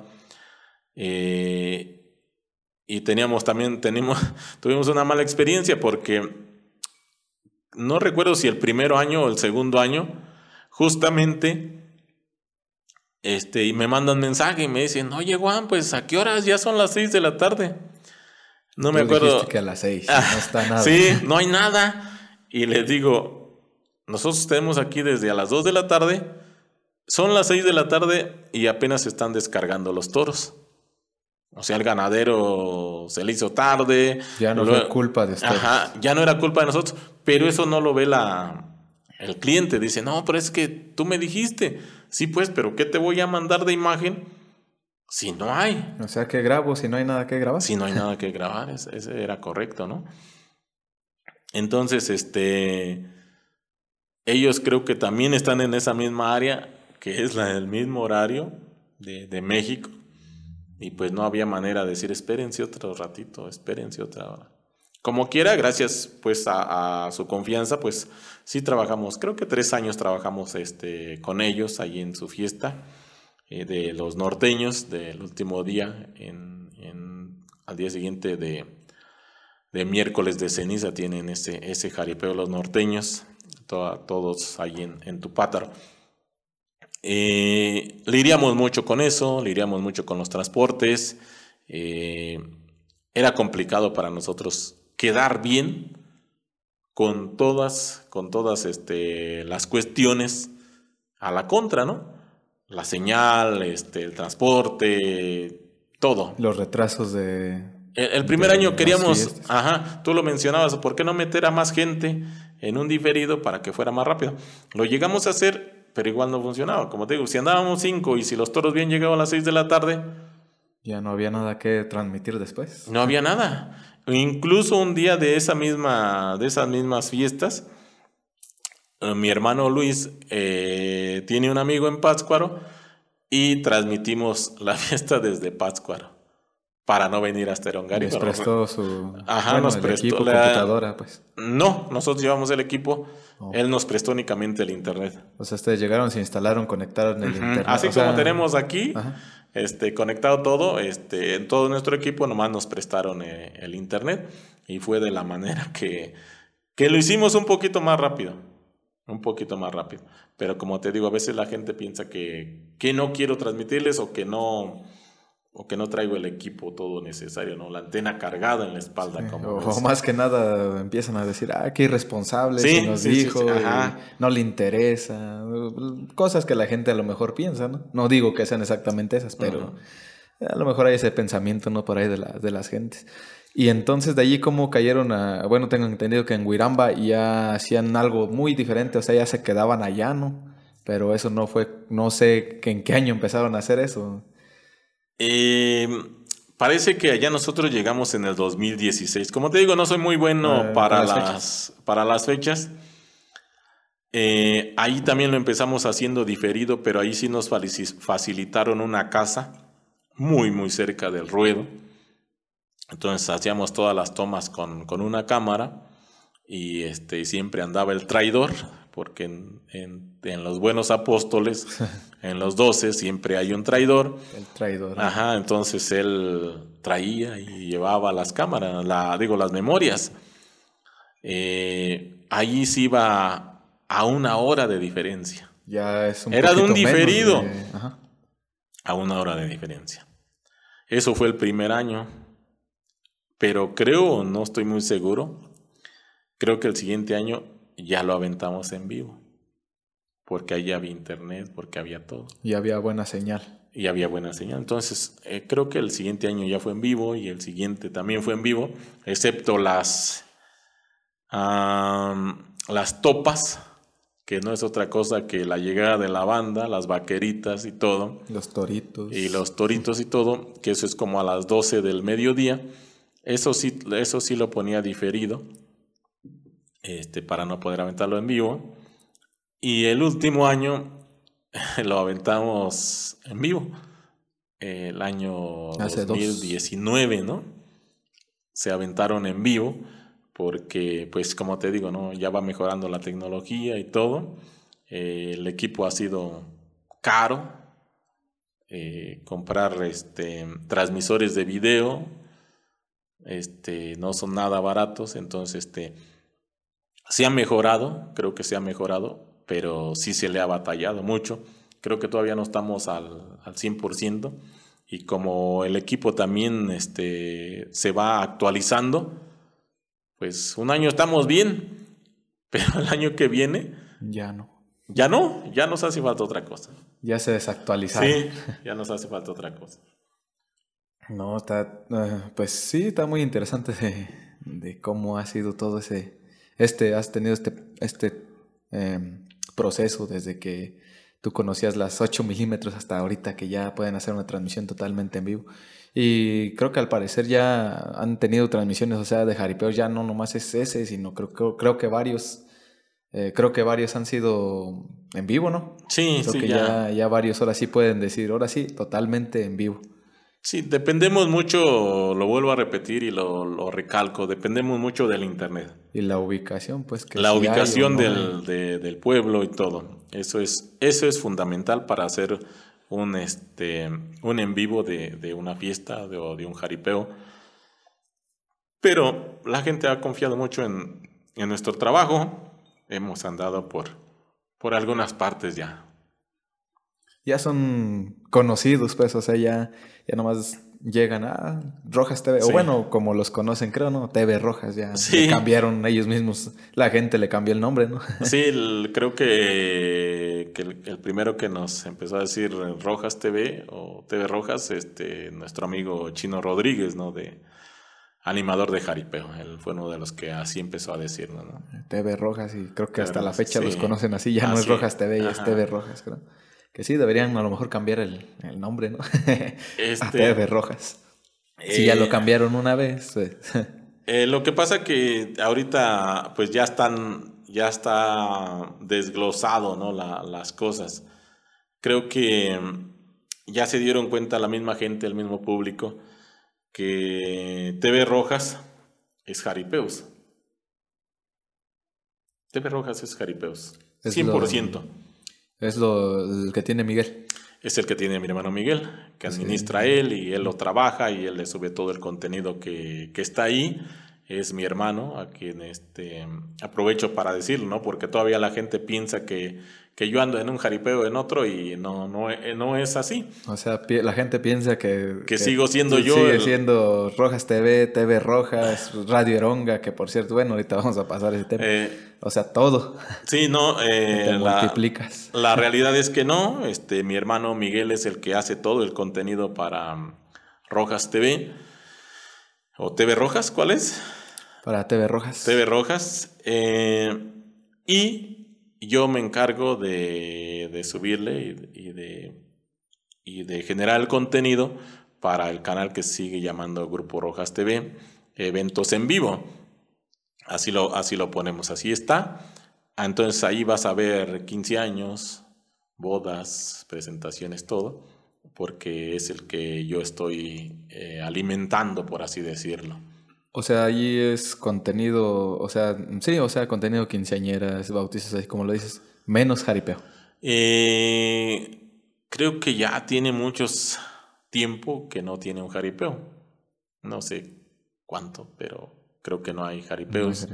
Eh, y teníamos también, tuvimos una mala experiencia porque no recuerdo si el primer año o el segundo año, justamente, este, y me mandan mensaje y me dicen, oye Juan, pues a qué horas ya son las seis de la tarde. No me acuerdo. que a las seis, no está nada. Sí, no hay nada. Y les digo, nosotros tenemos aquí desde a las dos de la tarde, son las seis de la tarde y apenas se están descargando los toros. O sea, el ganadero se le hizo tarde. Ya no fue culpa de ustedes. Ajá, ya no era culpa de nosotros, pero eso no lo ve la, el cliente dice, no, pero es que tú me dijiste, sí pues, pero ¿qué te voy a mandar de imagen si no hay? O sea, ¿qué grabo si no hay nada que grabar? Si no hay nada que grabar, ese era correcto, ¿no? Entonces, este, ellos creo que también están en esa misma área, que es la del mismo horario de, de México, y pues no había manera de decir, espérense otro ratito, espérense otra hora. Como quiera, gracias pues a, su confianza, pues sí trabajamos, creo que tres años trabajamos este, con ellos ahí en su fiesta eh, de los norteños del último día, en, al día siguiente de, miércoles de ceniza tienen ese, ese jaripeo los norteños, todos ahí en, en Tupátaro. Eh, mucho con eso, lidiamos mucho con los transportes. Eh, era complicado para nosotros quedar bien con todas, con todas este, las cuestiones a la contra, ¿no? La señal, este, el transporte, todo. Los retrasos de... El, primer año queríamos, ajá, tú lo mencionabas, ¿por qué no meter a más gente en un diferido para que fuera más rápido? Lo llegamos a hacer, pero igual no funcionaba. Como te digo, si andábamos cinco y si los toros bien llegaban a las seis de la tarde... Ya no había nada que transmitir después. No había nada. Incluso un día de, esa misma, de esas mismas fiestas, eh, mi hermano Luis eh, tiene un amigo en Pátzcuaro y transmitimos la fiesta desde Pátzcuaro para no venir hasta Erongari. Les prestó su Ajá, nos prestó equipo, la computadora, pues. No, nosotros llevamos el equipo, él nos prestó únicamente el internet. O sea, ustedes llegaron, se instalaron, conectaron el internet. Así como tenemos aquí, este, conectado todo, este, en todo nuestro equipo nomás nos prestaron eh, el internet y fue de la manera que, que lo hicimos un poquito más rápido, un poquito más rápido. Pero como te digo, a veces la gente piensa que, que no quiero transmitirles o que no, o que no traigo el equipo todo necesario, ¿no? La antena cargada en la espalda. como o, más que nada empiezan a decir, ah, qué irresponsable, sí, nos dijo, no le interesa. Cosas que la gente a lo mejor piensa, ¿no? No digo que sean exactamente esas, pero a lo mejor hay ese pensamiento, ¿no? Por ahí de, de las gentes. Y entonces de allí como cayeron a, bueno, tengo entendido que en Huiramba ya hacían algo muy diferente, o sea, ya se quedaban allá, ¿no? Pero eso no fue, no sé en qué año empezaron a hacer eso. Eh, parece que allá nosotros llegamos en el 2016. Como te digo, no soy muy bueno ah, para, las, para las fechas. Eh, ahí también lo empezamos haciendo diferido, pero ahí sí nos facilitaron una casa muy, muy cerca del ruedo. Entonces hacíamos todas las tomas con, con una cámara y este, siempre andaba el traidor porque en, los buenos apóstoles, en los doce, siempre hay un traidor. El traidor. Ajá, entonces él traía y llevaba las cámaras, la, digo, las memorias. Eh, ahí sí iba a una hora de diferencia. Ya es un Era de un diferido. A una hora de diferencia. Eso fue el primer año. Pero creo, no estoy muy seguro, creo que el siguiente año ya lo aventamos en vivo. Porque ahí había internet, porque había todo. Y había buena señal. Y había buena señal. Entonces, eh, creo que el siguiente año ya fue en vivo y el siguiente también fue en vivo, excepto las, las topas, que no es otra cosa que la llegada de la banda, las vaqueritas y todo. Los toritos. Y los toritos y todo, que eso es como a las 12 del mediodía. Eso sí, eso sí lo ponía diferido este, para no poder aventarlo en vivo. Y el último año lo aventamos en vivo, el año 2019, ¿no? Se aventaron en vivo porque, pues, como te digo, ¿no? Ya va mejorando la tecnología y todo. Eh, el equipo ha sido caro. Eh, comprar este, transmisores de video este, no son nada baratos, entonces este, se ha mejorado, creo que se ha mejorado, pero sí se le ha batallado mucho. Creo que todavía no estamos al, al 100%. Y como el equipo también este, se va actualizando, pues un año estamos bien, pero el año que viene... Ya no. Ya no, ya nos hace falta otra cosa. Ya se desactualizaron. Sí, ya nos hace falta otra cosa. No, está, eh, pues sí, está muy interesante de, de cómo ha sido todo ese, este, has tenido este, este em, proceso desde que tú conocías las 8 milímetros hasta ahorita que ya pueden hacer una transmisión totalmente en vivo. Y creo que al parecer ya han tenido transmisiones, o sea, de jaripeo ya no nomás es ese, sino creo, creo, que varios, eh, creo que varios han sido en vivo, ¿no? Sí, creo que ya. ya varios ahora sí pueden decir, ahora sí, totalmente en vivo. Sí, dependemos mucho, lo vuelvo a repetir y lo, recalco, dependemos mucho del Internet. Y la ubicación, pues que... La ubicación del, del, pueblo y todo. Eso es, eso es fundamental para hacer un, este, un en vivo de, de una fiesta de, o de un jaripeo. Pero la gente ha confiado mucho en, en nuestro trabajo. Hemos andado por, por algunas partes ya ya son conocidos, pues, o sea, ya, ya nomás llegan a Rojas TV, o bueno, como los conocen, creo, ¿no? TV Rojas, ya cambiaron ellos mismos, la gente le cambió el nombre, ¿no? Sí, creo que, el, primero que nos empezó a decir Rojas TV o TV Rojas, este, nuestro amigo Chino Rodríguez, ¿no? De animador de jaripeo, él fue uno de los que así empezó a decirlo, ¿no? TV Rojas, y creo que hasta la fecha los conocen así, ya no es Rojas TV, ya es TV Rojas, creo. Que sí, deberían a lo mejor cambiar el, nombre, ¿no? Este, a Rojas. si ya lo eh, cambiaron una vez. Pues. Eh, lo que pasa que ahorita pues ya están, ya está desglosado, ¿no? las cosas. Creo que ya se dieron cuenta la misma gente, el mismo público, que TV Rojas es Jaripeus. TV Rojas es Jaripeus. 100%. Es lo el que tiene Miguel. Es el que tiene mi hermano Miguel, que administra él y él lo trabaja y él le sube todo el contenido que, que está ahí. es mi hermano, a quien este, aprovecho para decirlo, ¿no? Porque todavía la gente piensa que, que yo ando en un jaripeo en otro y no, no, eh, no es así. O sea, la gente piensa que... Que, sigo siendo yo. Sigue siendo Rojas TV, TV Rojas, Radio Eronga, que por cierto, bueno, ahorita vamos a pasar ese tema. Eh, o sea, todo. Sí, no. Eh, te la, multiplicas. La realidad es que no. Este, mi hermano Miguel es el que hace todo el contenido para um, Rojas TV. ¿O TV Rojas? ¿Cuál es? Para TV Rojas. TV Rojas. Eh, y yo me encargo de, subirle y, de, y de generar el contenido para el canal que sigue llamando Grupo Rojas TV, eventos en vivo. Así lo, así lo ponemos, así está. Entonces ahí vas a ver 15 años, bodas, presentaciones, todo, porque es el que yo estoy eh, alimentando, por así decirlo. O sea, ahí es contenido, o sea, sí, o sea, contenido quinceañeras, bautizos, así como lo dices, menos jaripeo. Eh, creo que ya tiene muchos tiempo que no tiene un jaripeo. No sé cuánto, pero creo que no hay jaripeos.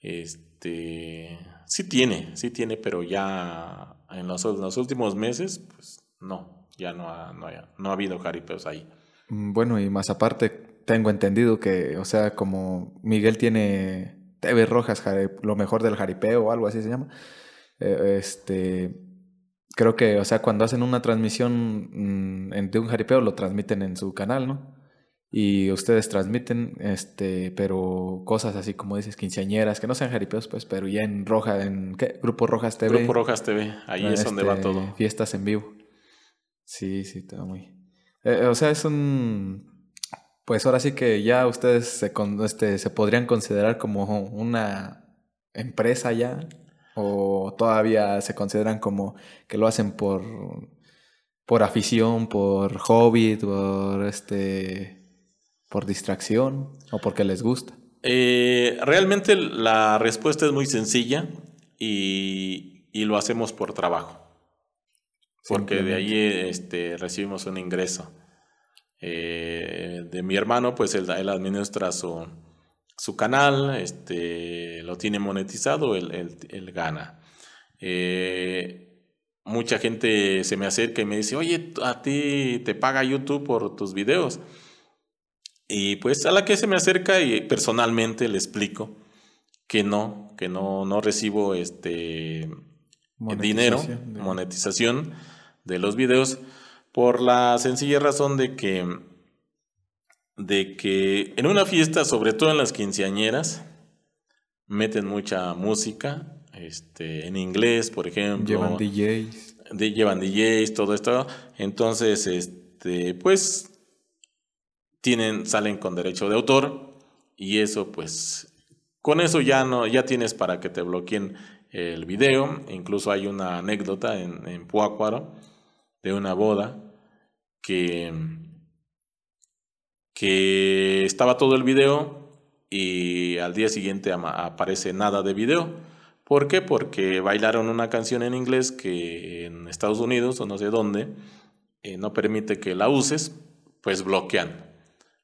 Este, sí tiene, sí tiene, pero ya en los, los últimos meses, pues no, ya no ha, no, no ha habido jaripeos ahí. Mm, bueno, y más aparte, tengo entendido que, o sea, como Miguel tiene TV Rojas, lo mejor del jaripeo o algo así se llama, eh, este, creo que, o sea, cuando hacen una transmisión mm, de un jaripeo, lo transmiten en su canal, ¿no? Y ustedes transmiten, este, pero cosas así como dices, quinceañeras, que no sean jaripeos, pues, pero ya en Roja, en ¿qué? Grupo Rojas TV. Grupo Rojas TV, ahí es donde va este, todo. Fiestas en vivo. Sí, sí, está muy. Eh, o sea, es un pues ahora sí que ya ustedes se, este, se podrían considerar como una empresa ya o todavía se consideran como que lo hacen por por afición, por hobby, por este por distracción o porque les gusta. Eh, realmente la respuesta es muy sencilla y, y lo hacemos por trabajo. Porque de ahí este, recibimos un ingreso. Eh, de mi hermano, pues él, administra su, su, canal, este, lo tiene monetizado, él, gana. Eh, mucha gente se me acerca y me dice, oye, a ti te paga YouTube por tus videos. Y pues a la que se me acerca y personalmente le explico que no, que no, no recibo este dinero, monetización de los videos por la sencilla razón de que, de que en una fiesta, sobre todo en las quinceañeras, meten mucha música, este, en inglés, por ejemplo. Llevan DJs. llevan DJs, todo esto. Entonces, este, pues, tienen, salen con derecho de autor y eso, pues, con eso ya no, ya tienes para que te bloqueen el video. Incluso hay una anécdota en, en Puácuaro de una boda que, que estaba todo el video y al día siguiente aparece nada de video. ¿Por qué? Porque bailaron una canción en inglés que en Estados Unidos o no sé dónde eh, no permite que la uses, pues bloquean.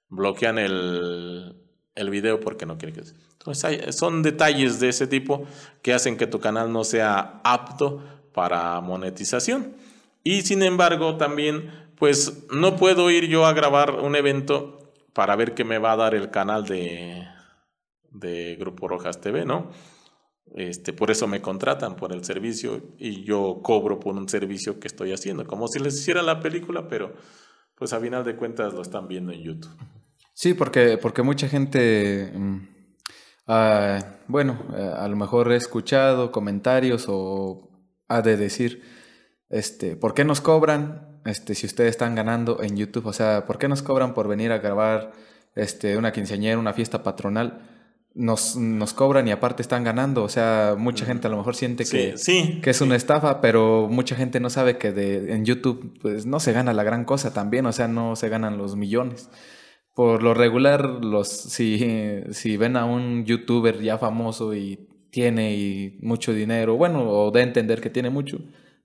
Bloquean el, el video porque no quiere que... Entonces son detalles de ese tipo que hacen que tu canal no sea apto para monetización. Y sin embargo, también, pues no puedo ir yo a grabar un evento para ver qué me va a dar el canal de, de Grupo Rojas TV, ¿no? Este, por eso me contratan por el servicio y yo cobro por un servicio que estoy haciendo, como si les hiciera la película, pero pues a final de cuentas lo están viendo en YouTube. Sí, porque, porque mucha gente, mm, ah, bueno, eh, a lo mejor he escuchado comentarios o ha de decir, este, ¿por qué nos cobran este, si ustedes están ganando en YouTube? O sea, ¿por qué nos cobran por venir a grabar este, una quinceañera, una fiesta patronal? Nos, nos cobran y aparte están ganando. O sea, mucha gente a lo mejor siente que, que es una estafa, pero mucha gente no sabe que de, en YouTube pues, no se gana la gran cosa también. O sea, no se ganan los millones. Por lo regular, los, si, si ven a un youtuber ya famoso y tiene y mucho dinero, bueno, o de entender que tiene mucho,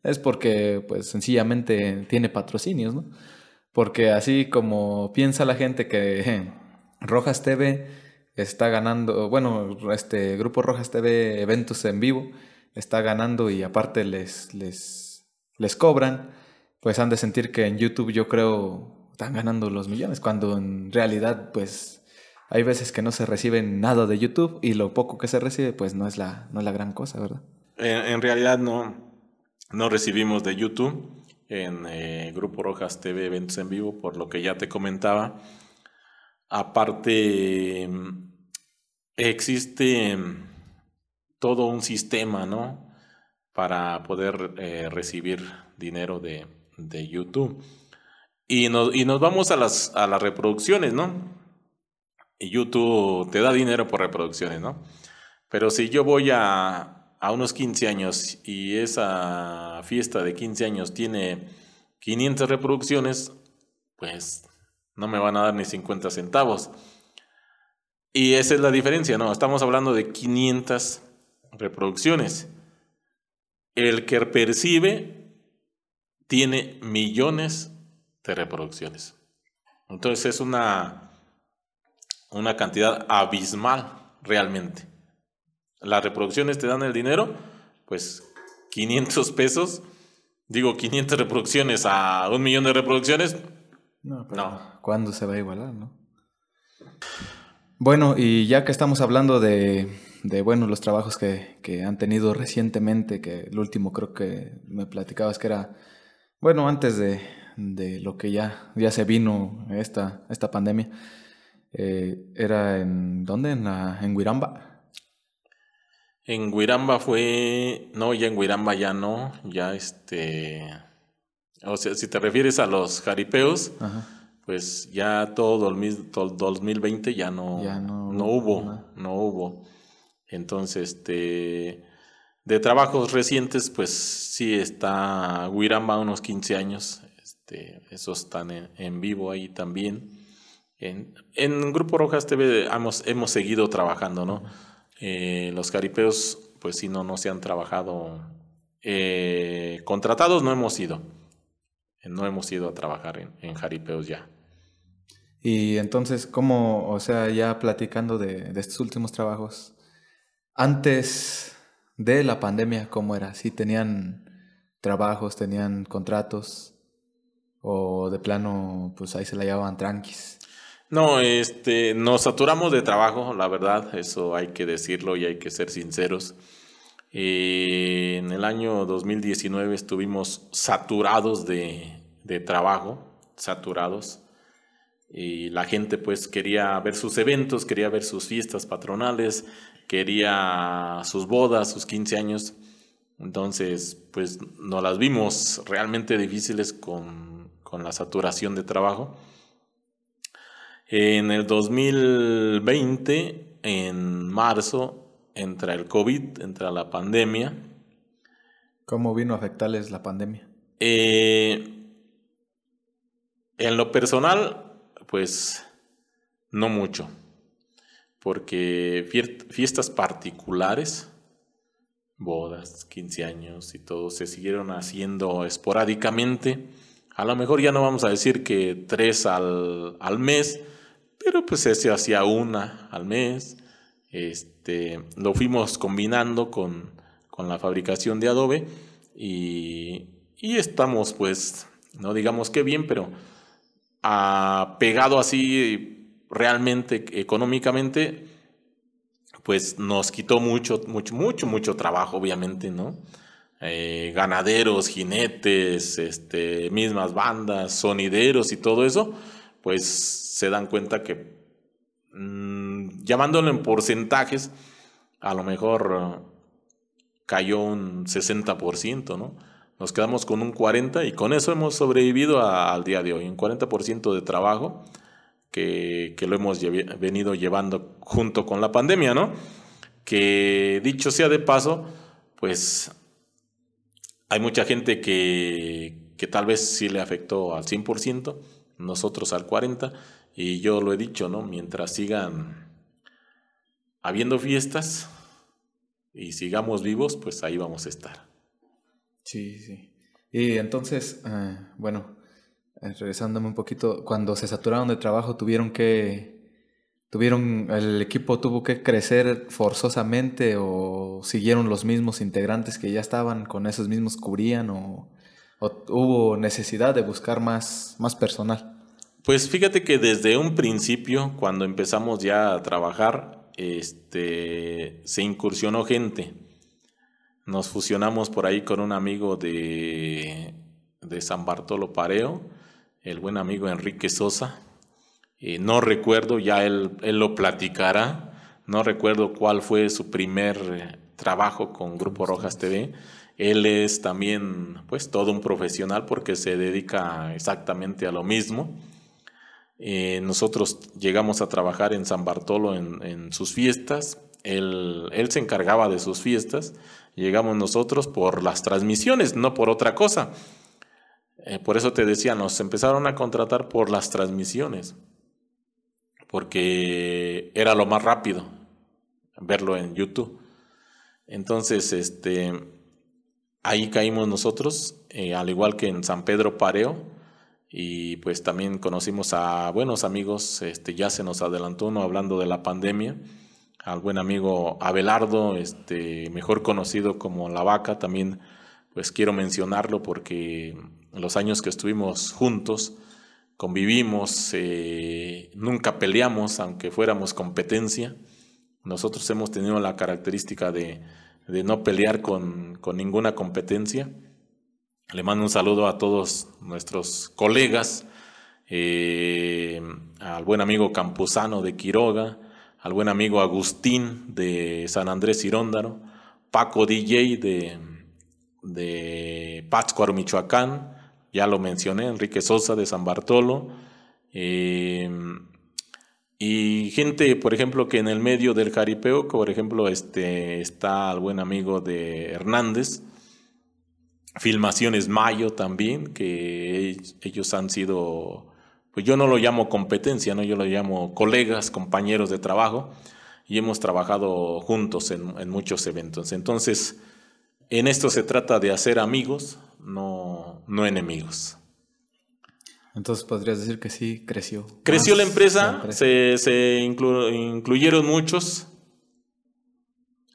es porque pues sencillamente tiene patrocinios, ¿no? Porque así como piensa la gente que Rojas TV está ganando, bueno, este Grupo Rojas TV eventos en vivo, está ganando y aparte les, les, les cobran, pues han de sentir que en YouTube yo creo están ganando los millones, cuando en realidad pues hay veces que no se recibe nada de YouTube y lo poco que se recibe pues no es la, no es la gran cosa, ¿verdad? En, realidad no, no recibimos de YouTube en eh, Grupo Rojas TV eventos en vivo, por lo que ya te comentaba. Aparte, existe todo un sistema, ¿no? Para poder eh, recibir dinero de, de YouTube. Y nos, y nos, vamos a las, a las reproducciones, ¿no? Y YouTube te da dinero por reproducciones, ¿no? Pero si yo voy a, a unos 15 años y esa fiesta de 15 años tiene 500 reproducciones, pues no me van a dar ni 50 centavos. Y esa es la diferencia, ¿no? Estamos hablando de 500 reproducciones. El que percibe tiene millones de reproducciones. Entonces es una, una cantidad abismal realmente. Las reproducciones te dan el dinero, pues 500 pesos, digo 500 reproducciones a un millón de reproducciones, no, pero ¿cuándo se va a igualar, no? Bueno, y ya que estamos hablando de, de bueno, los trabajos que, que, han tenido recientemente, que el último creo que me platicabas que era, bueno, antes de, de lo que ya, ya se vino esta, esta pandemia, eh, era en, ¿dónde? En, la, en Guiramba. En Guiramba fue, no, ya en Guiramba ya no, ya este o sea, si te refieres a los jaripeos, pues ya todo, el, 2020 ya no, no, hubo, no hubo. Entonces, este, de trabajos recientes, pues sí está Huiramba unos 15 años, este, esos están en, vivo ahí también. En, en, Grupo Rojas TV hemos, hemos seguido trabajando, ¿no? Eh, los jaripeos, pues sí, no, no se han trabajado. Eh, contratados no hemos ido no hemos ido a trabajar en, en jaripeos ya. Y entonces, ¿cómo, o sea, ya platicando de, de, estos últimos trabajos, antes de la pandemia, ¿cómo era? ¿Sí tenían trabajos, tenían contratos o de plano, pues ahí se la llevaban tranquis? No, este, nos saturamos de trabajo, la verdad, eso hay que decirlo y hay que ser sinceros. Eh, en el año 2019 estuvimos saturados de, trabajo, saturados. Y la gente pues quería ver sus eventos, quería ver sus fiestas patronales, quería sus bodas, sus 15 años. Entonces, pues nos las vimos realmente difíciles con, con la saturación de trabajo. En el 2020, en marzo, entra el COVID, entra la pandemia. ¿Cómo vino a afectarles la pandemia? Eh, en lo personal, pues no mucho, porque fiestas particulares, bodas, 15 años y todo, se siguieron haciendo esporádicamente. A lo mejor ya no vamos a decir que tres al, al mes, pero pues se hacía una al mes este, lo fuimos combinando con, la fabricación de Adobe y, estamos pues, no digamos que bien, pero pegado así realmente económicamente, pues nos quitó mucho, mucho, mucho, mucho trabajo, obviamente, ¿no? Eh, ganaderos, jinetes, este, mismas bandas, sonideros y todo eso, pues se dan cuenta que Mm, llamándolo en porcentajes, a lo mejor uh, cayó un 60%, ¿no? Nos quedamos con un 40% y con eso hemos sobrevivido al día de hoy, un 40% de trabajo que, lo hemos venido llevando junto con la pandemia, ¿no? Que dicho sea de paso, pues hay mucha gente que, que tal vez sí le afectó al 100%, nosotros al 40%, y yo lo he dicho, ¿no? Mientras sigan habiendo fiestas y sigamos vivos, pues ahí vamos a estar. Sí, sí. Y entonces, eh, bueno, eh, regresándome un poquito, cuando se saturaron de trabajo, tuvieron que tuvieron, el equipo tuvo que crecer forzosamente o siguieron los mismos integrantes que ya estaban, con esos mismos cubrían o, hubo necesidad de buscar más, más personal? Pues fíjate que desde un principio, cuando empezamos ya a trabajar, este, se incursionó gente. Nos fusionamos por ahí con un amigo de, de San Bartolo Pareo, el buen amigo Enrique Sosa, eh, no recuerdo, ya él, él, lo platicará, no recuerdo cuál fue su primer eh, trabajo con Grupo Rojas TV. Él es también pues todo un profesional porque se dedica exactamente a lo mismo. Eh, nosotros llegamos a trabajar en San Bartolo en, sus fiestas, él, se encargaba de sus fiestas, llegamos nosotros por las transmisiones, no por otra cosa. por eso te decía, nos empezaron a contratar por las transmisiones porque era lo más rápido verlo en YouTube. Entonces, este, ahí caímos nosotros, eh, al igual que en San Pedro Pareo, y pues también conocimos a buenos amigos, este, ya se nos adelantó uno hablando de la pandemia, al buen amigo Abelardo, este, mejor conocido como La Vaca, también pues quiero mencionarlo porque los años que estuvimos juntos, convivimos, eh, nunca peleamos, aunque fuéramos competencia. Nosotros hemos tenido la característica de, no pelear con, ninguna competencia. Le mando un saludo a todos nuestros colegas, eh, al buen amigo Campuzano de Quiroga, al buen amigo Agustín de San Andrés Iróndaro, Paco DJ de, de Pátzcuaro, Michoacán, ya lo mencioné, Enrique Sosa de San Bartolo. Eh, y gente, por ejemplo, que en el medio del jaripeo, por ejemplo, este, está el buen amigo de Hernández, Filmaciones Mayo también, que ellos han sido, pues yo no lo llamo competencia, ¿no? yo lo llamo colegas, compañeros de trabajo, y hemos trabajado juntos en, en muchos eventos. Entonces, en esto se trata de hacer amigos, no, no enemigos. Entonces podrías decir que sí, creció. Creció la empresa, se, incluyeron muchos.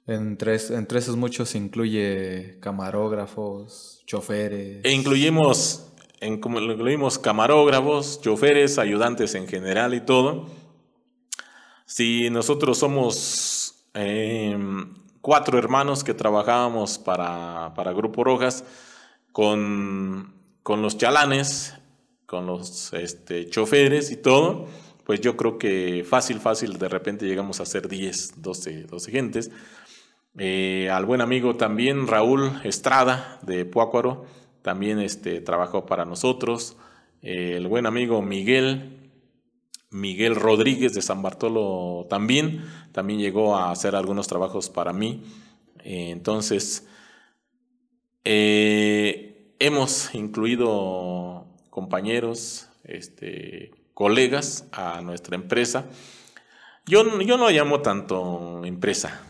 Entre, entre esos muchos incluye camarógrafos, choferes. E incluimos, incluimos camarógrafos, choferes, ayudantes en general y todo. Si nosotros somos em, cuatro hermanos que trabajábamos para, para Grupo Rojas, con, los chalanes, con los este, choferes y todo, pues yo creo que fácil, fácil, de repente llegamos a ser 10, 12, 12 gentes. Eh, al buen amigo también, Raúl Estrada de Puácuaro, también este, trabajó para nosotros. Eh, el buen amigo Miguel, Miguel Rodríguez de San Bartolo también, también llegó a hacer algunos trabajos para mí. Eh, entonces, hemos incluido compañeros, este, colegas a nuestra empresa. Yo, yo no llamo tanto empresa.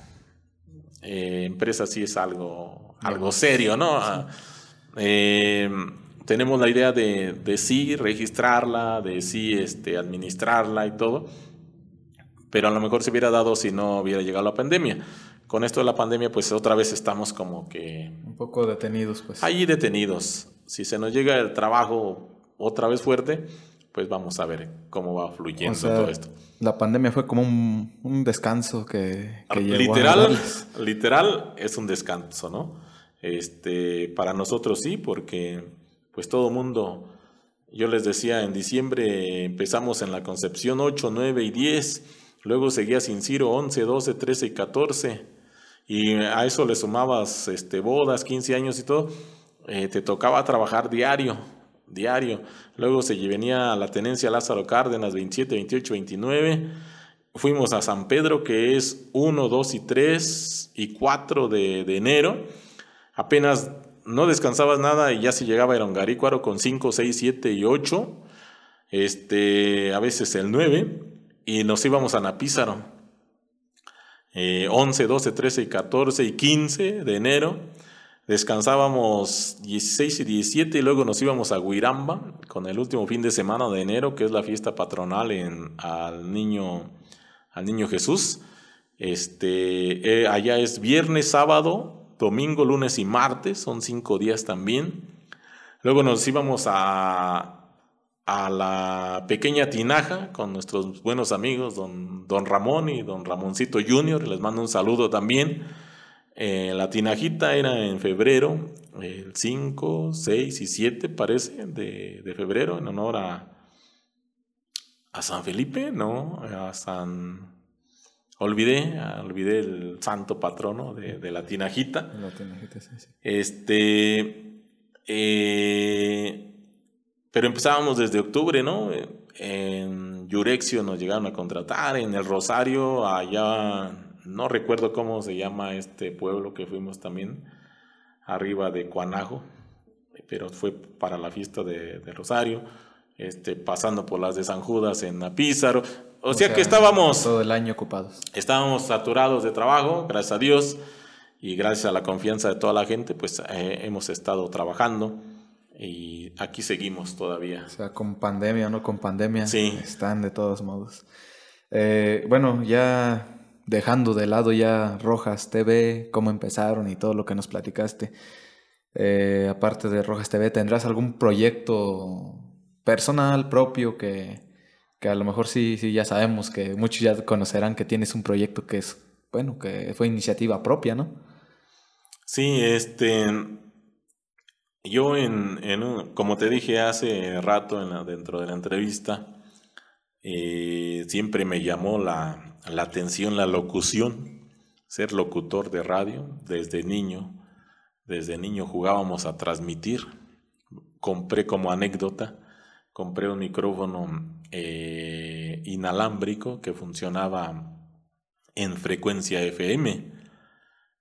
Eh, empresa sí es algo, algo serio, ¿no? Ah, eh, tenemos la idea de, de, sí registrarla, de sí este, administrarla y todo, pero a lo mejor se hubiera dado si no hubiera llegado la pandemia con esto de la pandemia, pues otra vez estamos como que... Un poco detenidos, pues. Ahí detenidos. Si se nos llega el trabajo otra vez fuerte, pues vamos a ver cómo va fluyendo todo esto. La pandemia fue como un, descanso que, que literal, literal es un descanso, ¿no? Este, para nosotros sí, porque pues todo mundo, yo les decía, en diciembre empezamos en la Concepción 8, 9 y 10, luego seguía Sin Ciro 11, 12, 13 y 14 y a eso le sumabas este, bodas, 15 años y todo, eh, te tocaba trabajar diario, diario. Luego se venía a la tenencia Lázaro Cárdenas 27, 28, 29. Fuimos a San Pedro, que es 1, 2 y 3 y 4 de, de enero. Apenas no descansabas nada y ya se llegaba a Garícuaro con 5, 6, 7 y 8. Este, a veces el 9. Y nos íbamos a Napízaro 11, 12, 13 y 14 y 15 de enero. Descansábamos 16 y 17 y luego nos íbamos a Huiramba con el último fin de semana de enero, que es la fiesta patronal en, al niño al Niño Jesús. Este, eh, allá es viernes, sábado, domingo, lunes y martes, son cinco días también. Luego nos íbamos a, a la pequeña tinaja con nuestros buenos amigos, don, don Ramón y don Ramoncito Junior, les mando un saludo también. Eh, la tinajita era en febrero, el 5, 6 y 7 parece, de, de febrero, en honor a, a San Felipe, ¿no? A San... Olvidé, olvidé el santo patrono de, la tinajita. La tinajita, sí, sí. Este... Eh, pero empezábamos desde octubre, ¿no? En Yurexio nos llegaron a contratar, en el Rosario, allá, no recuerdo cómo se llama este pueblo que fuimos también, arriba de Cuanajo, pero fue para la fiesta de, de Rosario este, pasando por las de San Judas en Apízaro. O, sea, que estábamos... Todo el año ocupados. Estábamos saturados de trabajo, gracias a Dios, y gracias a la confianza de toda la gente, pues eh, hemos estado trabajando y aquí seguimos todavía. O sea, con pandemia o no con pandemia, sí. están de todos modos. Eh, bueno, ya dejando de lado ya Rojas TV, cómo empezaron y todo lo que nos platicaste. Eh, aparte de Rojas TV, ¿tendrás algún proyecto personal, propio, que, que a lo mejor sí, sí ya sabemos que muchos ya conocerán que tienes un proyecto que es, bueno, que fue iniciativa propia, ¿no? Sí, este, yo en, como te dije hace rato en dentro de la entrevista, eh, siempre me llamó la, la atención la locución, ser locutor de radio desde niño. Desde niño jugábamos a transmitir. Compré como anécdota compré un micrófono eh, inalámbrico que funcionaba en frecuencia FM.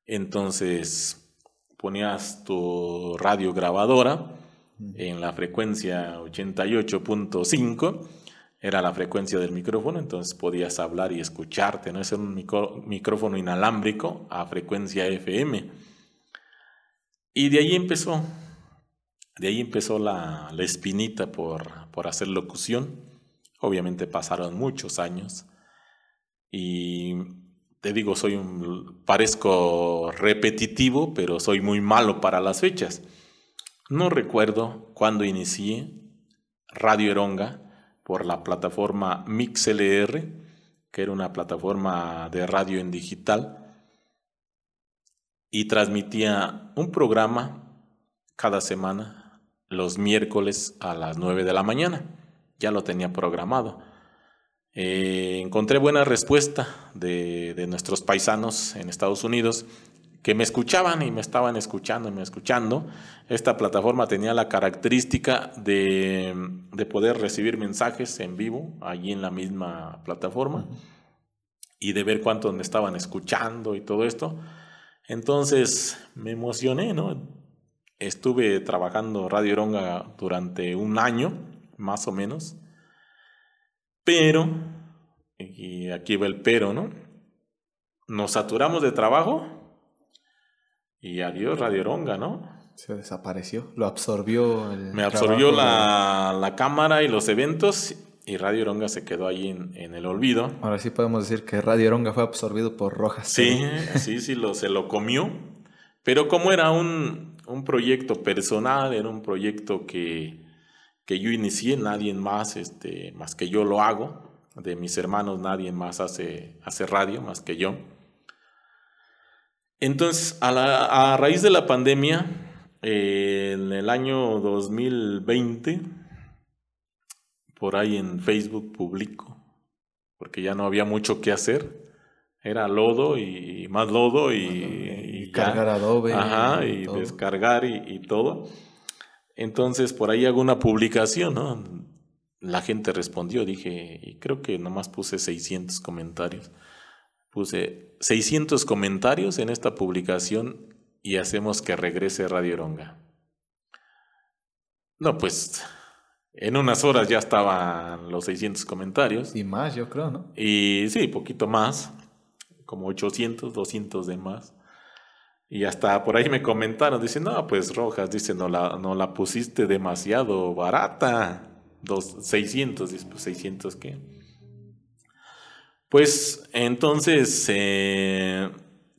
Entonces ponías tu radio grabadora en la frecuencia 88.5, era la frecuencia del micrófono, entonces podías hablar y escucharte, ¿no? Es un micrófono inalámbrico a frecuencia FM. Y de ahí empezó de ahí empezó la, espinita por, hacer locución. Obviamente pasaron muchos años. Y te digo, soy un, parezco repetitivo, pero soy muy malo para las fechas. No recuerdo cuándo inicié Radio Eronga por la plataforma MixLR, que era una plataforma de radio en digital, y transmitía un programa cada semana los miércoles a las 9 de la mañana. Ya lo tenía programado. Eh, encontré buena respuesta de, nuestros paisanos en Estados Unidos que me escuchaban y me estaban escuchando y me escuchando. Esta plataforma tenía la característica de, de, poder recibir mensajes en vivo allí en la misma plataforma y de ver cuántos me estaban escuchando y todo esto. Entonces me emocioné, ¿no? Estuve trabajando Radio Ronga durante un año, más o menos. Pero, y aquí va el pero, ¿no? Nos saturamos de trabajo y adiós Radio Ronga, ¿no? Se desapareció, lo absorbió el Me absorbió la, la, cámara y los eventos y Radio Ronga se quedó ahí en, en, el olvido. Ahora sí podemos decir que Radio Ronga fue absorbido por Rojas. Sí, sí, sí, lo, se lo comió. Pero como era un, un proyecto personal, era un proyecto que, que yo inicié, nadie más, este, más que yo lo hago. De mis hermanos nadie más hace, hace radio más que yo. Entonces, a, a raíz de la pandemia, eh, en el año 2020, por ahí en Facebook publico, porque ya no había mucho que hacer, era lodo y más lodo y, cargar Adobe ajá, y, descargar y, todo. Entonces por ahí hago una publicación, ¿no? La gente respondió, dije, y creo que nomás puse 600 comentarios. Puse 600 comentarios en esta publicación y hacemos que regrese Radio Ronga. No, pues en unas horas ya estaban los 600 comentarios. Y más, yo creo, ¿no? Y sí, poquito más como 800, 200 de más. Y hasta por ahí me comentaron, dicen, no, pues Rojas, dice, no la, no la pusiste demasiado barata. Dos, 600, dice, pues 600 qué. Pues entonces eh,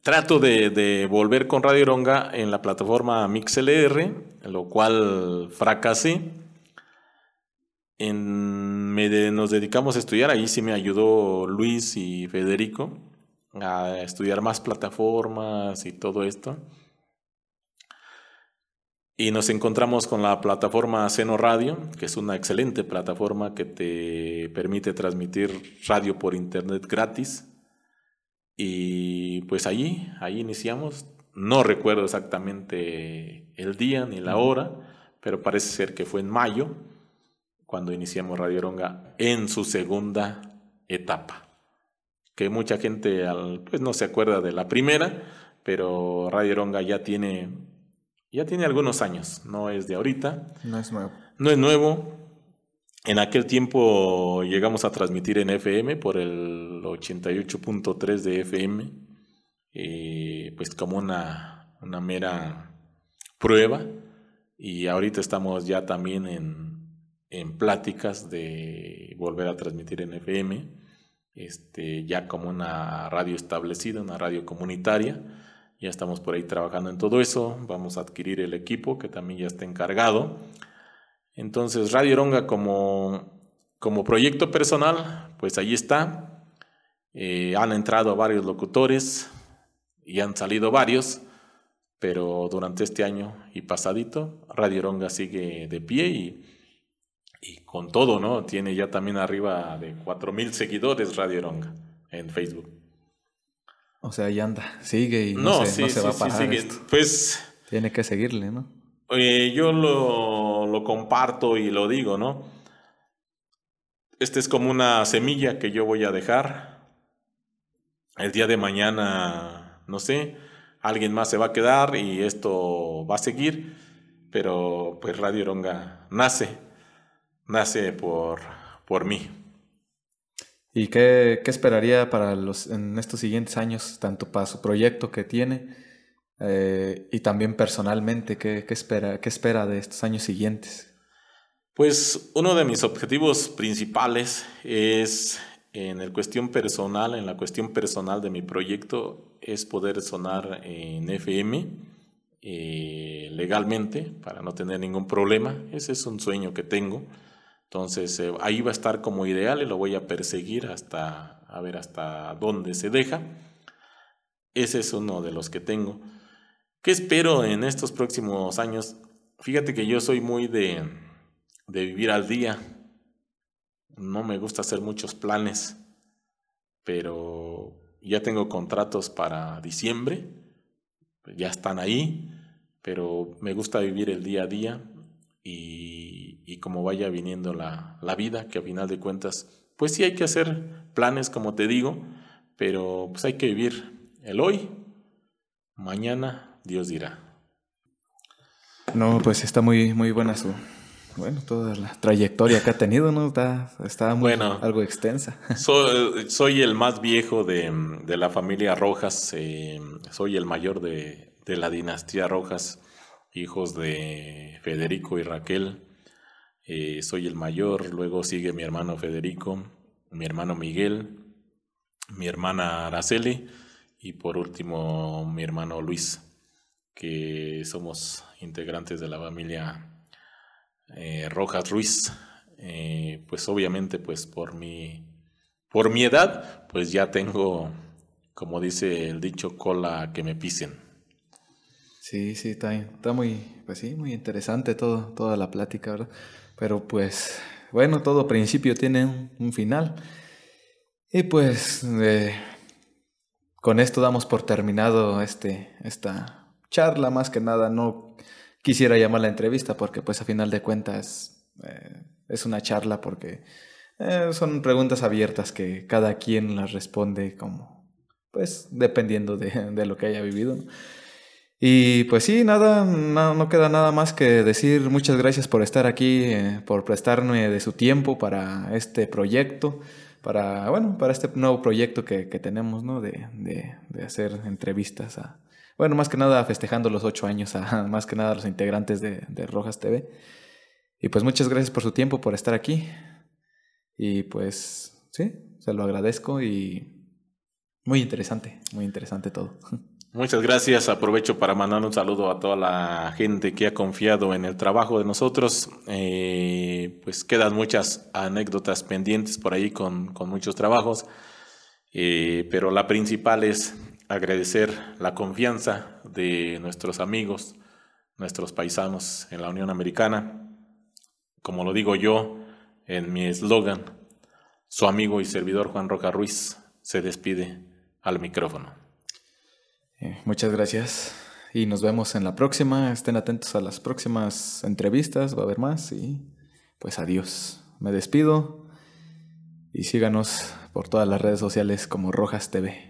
trato de, volver con Radio Ronga en la plataforma MixLR, lo cual fracasé. En, nos dedicamos a estudiar, ahí sí me ayudó Luis y Federico a estudiar más plataformas y todo esto. Y nos encontramos con la plataforma Seno Radio, que es una excelente plataforma que te permite transmitir radio por internet gratis. Y pues allí, ahí iniciamos. No recuerdo exactamente el día ni la hora, pero parece ser que fue en mayo cuando iniciamos Radio Ronga en su segunda etapa. Que mucha gente pues no se acuerda de la primera, pero Radio Ronga ya tiene ya tiene algunos años, no es de ahorita. No es nuevo. No es nuevo. En aquel tiempo llegamos a transmitir en FM por el 88.3 de FM, eh, pues como una, una mera prueba. Y ahorita estamos ya también en, en pláticas de volver a transmitir en FM, este, ya como una radio establecida, una radio comunitaria ya estamos por ahí trabajando en todo eso. Vamos a adquirir el equipo que también ya está encargado. Entonces, Radio Ronga como, como proyecto personal, pues ahí está. Eh, han entrado varios locutores y han salido varios, pero durante este año y pasadito, Radio Ronga sigue de pie y, y con todo, ¿no? Tiene ya también arriba de 4.000 seguidores Radio Ronga en Facebook. O sea, ya anda, sigue y no, se, va a parar. Pues. Tiene que seguirle, ¿no? yo lo, lo comparto y lo digo, ¿no? Este es como una semilla que yo voy a dejar. El día de mañana, no sé, alguien más se va a quedar y esto va a seguir, pero pues Radio Ronga nace, nace por, por mí. ¿Y qué, esperaría para los, en estos siguientes años, tanto para su proyecto que tiene eh, y también personalmente, ¿qué, espera, qué espera de estos años siguientes? Pues uno de mis objetivos principales es en el cuestión personal, en la cuestión personal de mi proyecto, es poder sonar en FM eh, legalmente para no tener ningún problema. Ese es un sueño que tengo. Entonces eh, ahí va a estar como ideal y lo voy a perseguir hasta a ver hasta dónde se deja. Ese es uno de los que tengo. ¿Qué espero en estos próximos años? Fíjate que yo soy muy de, de vivir al día. No me gusta hacer muchos planes, pero ya tengo contratos para diciembre. Ya están ahí, pero me gusta vivir el día a día y, y como vaya viniendo la, la, vida, que a final de cuentas, pues sí hay que hacer planes, como te digo, pero pues hay que vivir el hoy, mañana Dios dirá. No, pues está muy, muy buena su, bueno, toda la trayectoria que ha tenido, ¿no? Está, está muy, bueno, algo extensa. Soy, soy, el más viejo de, de la familia Rojas, eh, soy el mayor de, de la dinastía Rojas hijos de Federico y Raquel. Eh, soy el mayor, luego sigue mi hermano Federico, mi hermano Miguel, mi hermana Araceli y por último mi hermano Luis, que somos integrantes de la familia eh, Rojas Ruiz. Eh, pues obviamente pues por mi, por mi edad pues ya tengo, como dice el dicho, cola que me pisen. Sí, sí, está, está muy, pues sí, muy interesante todo, toda la plática, ¿verdad? Pero pues, bueno, todo principio tiene un, final. Y pues, eh, con esto damos por terminado este, esta charla, más que nada, no quisiera llamarla entrevista porque pues a final de cuentas eh, es una charla porque eh, son preguntas abiertas que cada quien las responde como, pues, dependiendo de, de lo que haya vivido. Y pues sí, nada, no, queda nada más que decir muchas gracias por estar aquí, eh, por prestarme de su tiempo para este proyecto, para, bueno, para este nuevo proyecto que, tenemos, ¿no? De, de, hacer entrevistas a, bueno, más que nada festejando los ocho años a más que nada a los integrantes de, de Rojas TV. Y pues muchas gracias por su tiempo, por estar aquí. Y pues sí, se lo agradezco y muy interesante, muy interesante todo. Muchas gracias. Aprovecho para mandar un saludo a toda la gente que ha confiado en el trabajo de nosotros. Eh, pues quedan muchas anécdotas pendientes por ahí con, muchos trabajos, eh, pero la principal es agradecer la confianza de nuestros amigos, nuestros paisanos en la Unión Americana. Como lo digo yo en mi eslogan, su amigo y servidor Juan Roca Ruiz se despide al micrófono. Eh, muchas gracias y nos vemos en la próxima. Estén atentos a las próximas entrevistas, va a haber más y pues adiós. Me despido y síganos por todas las redes sociales como Rojas TV.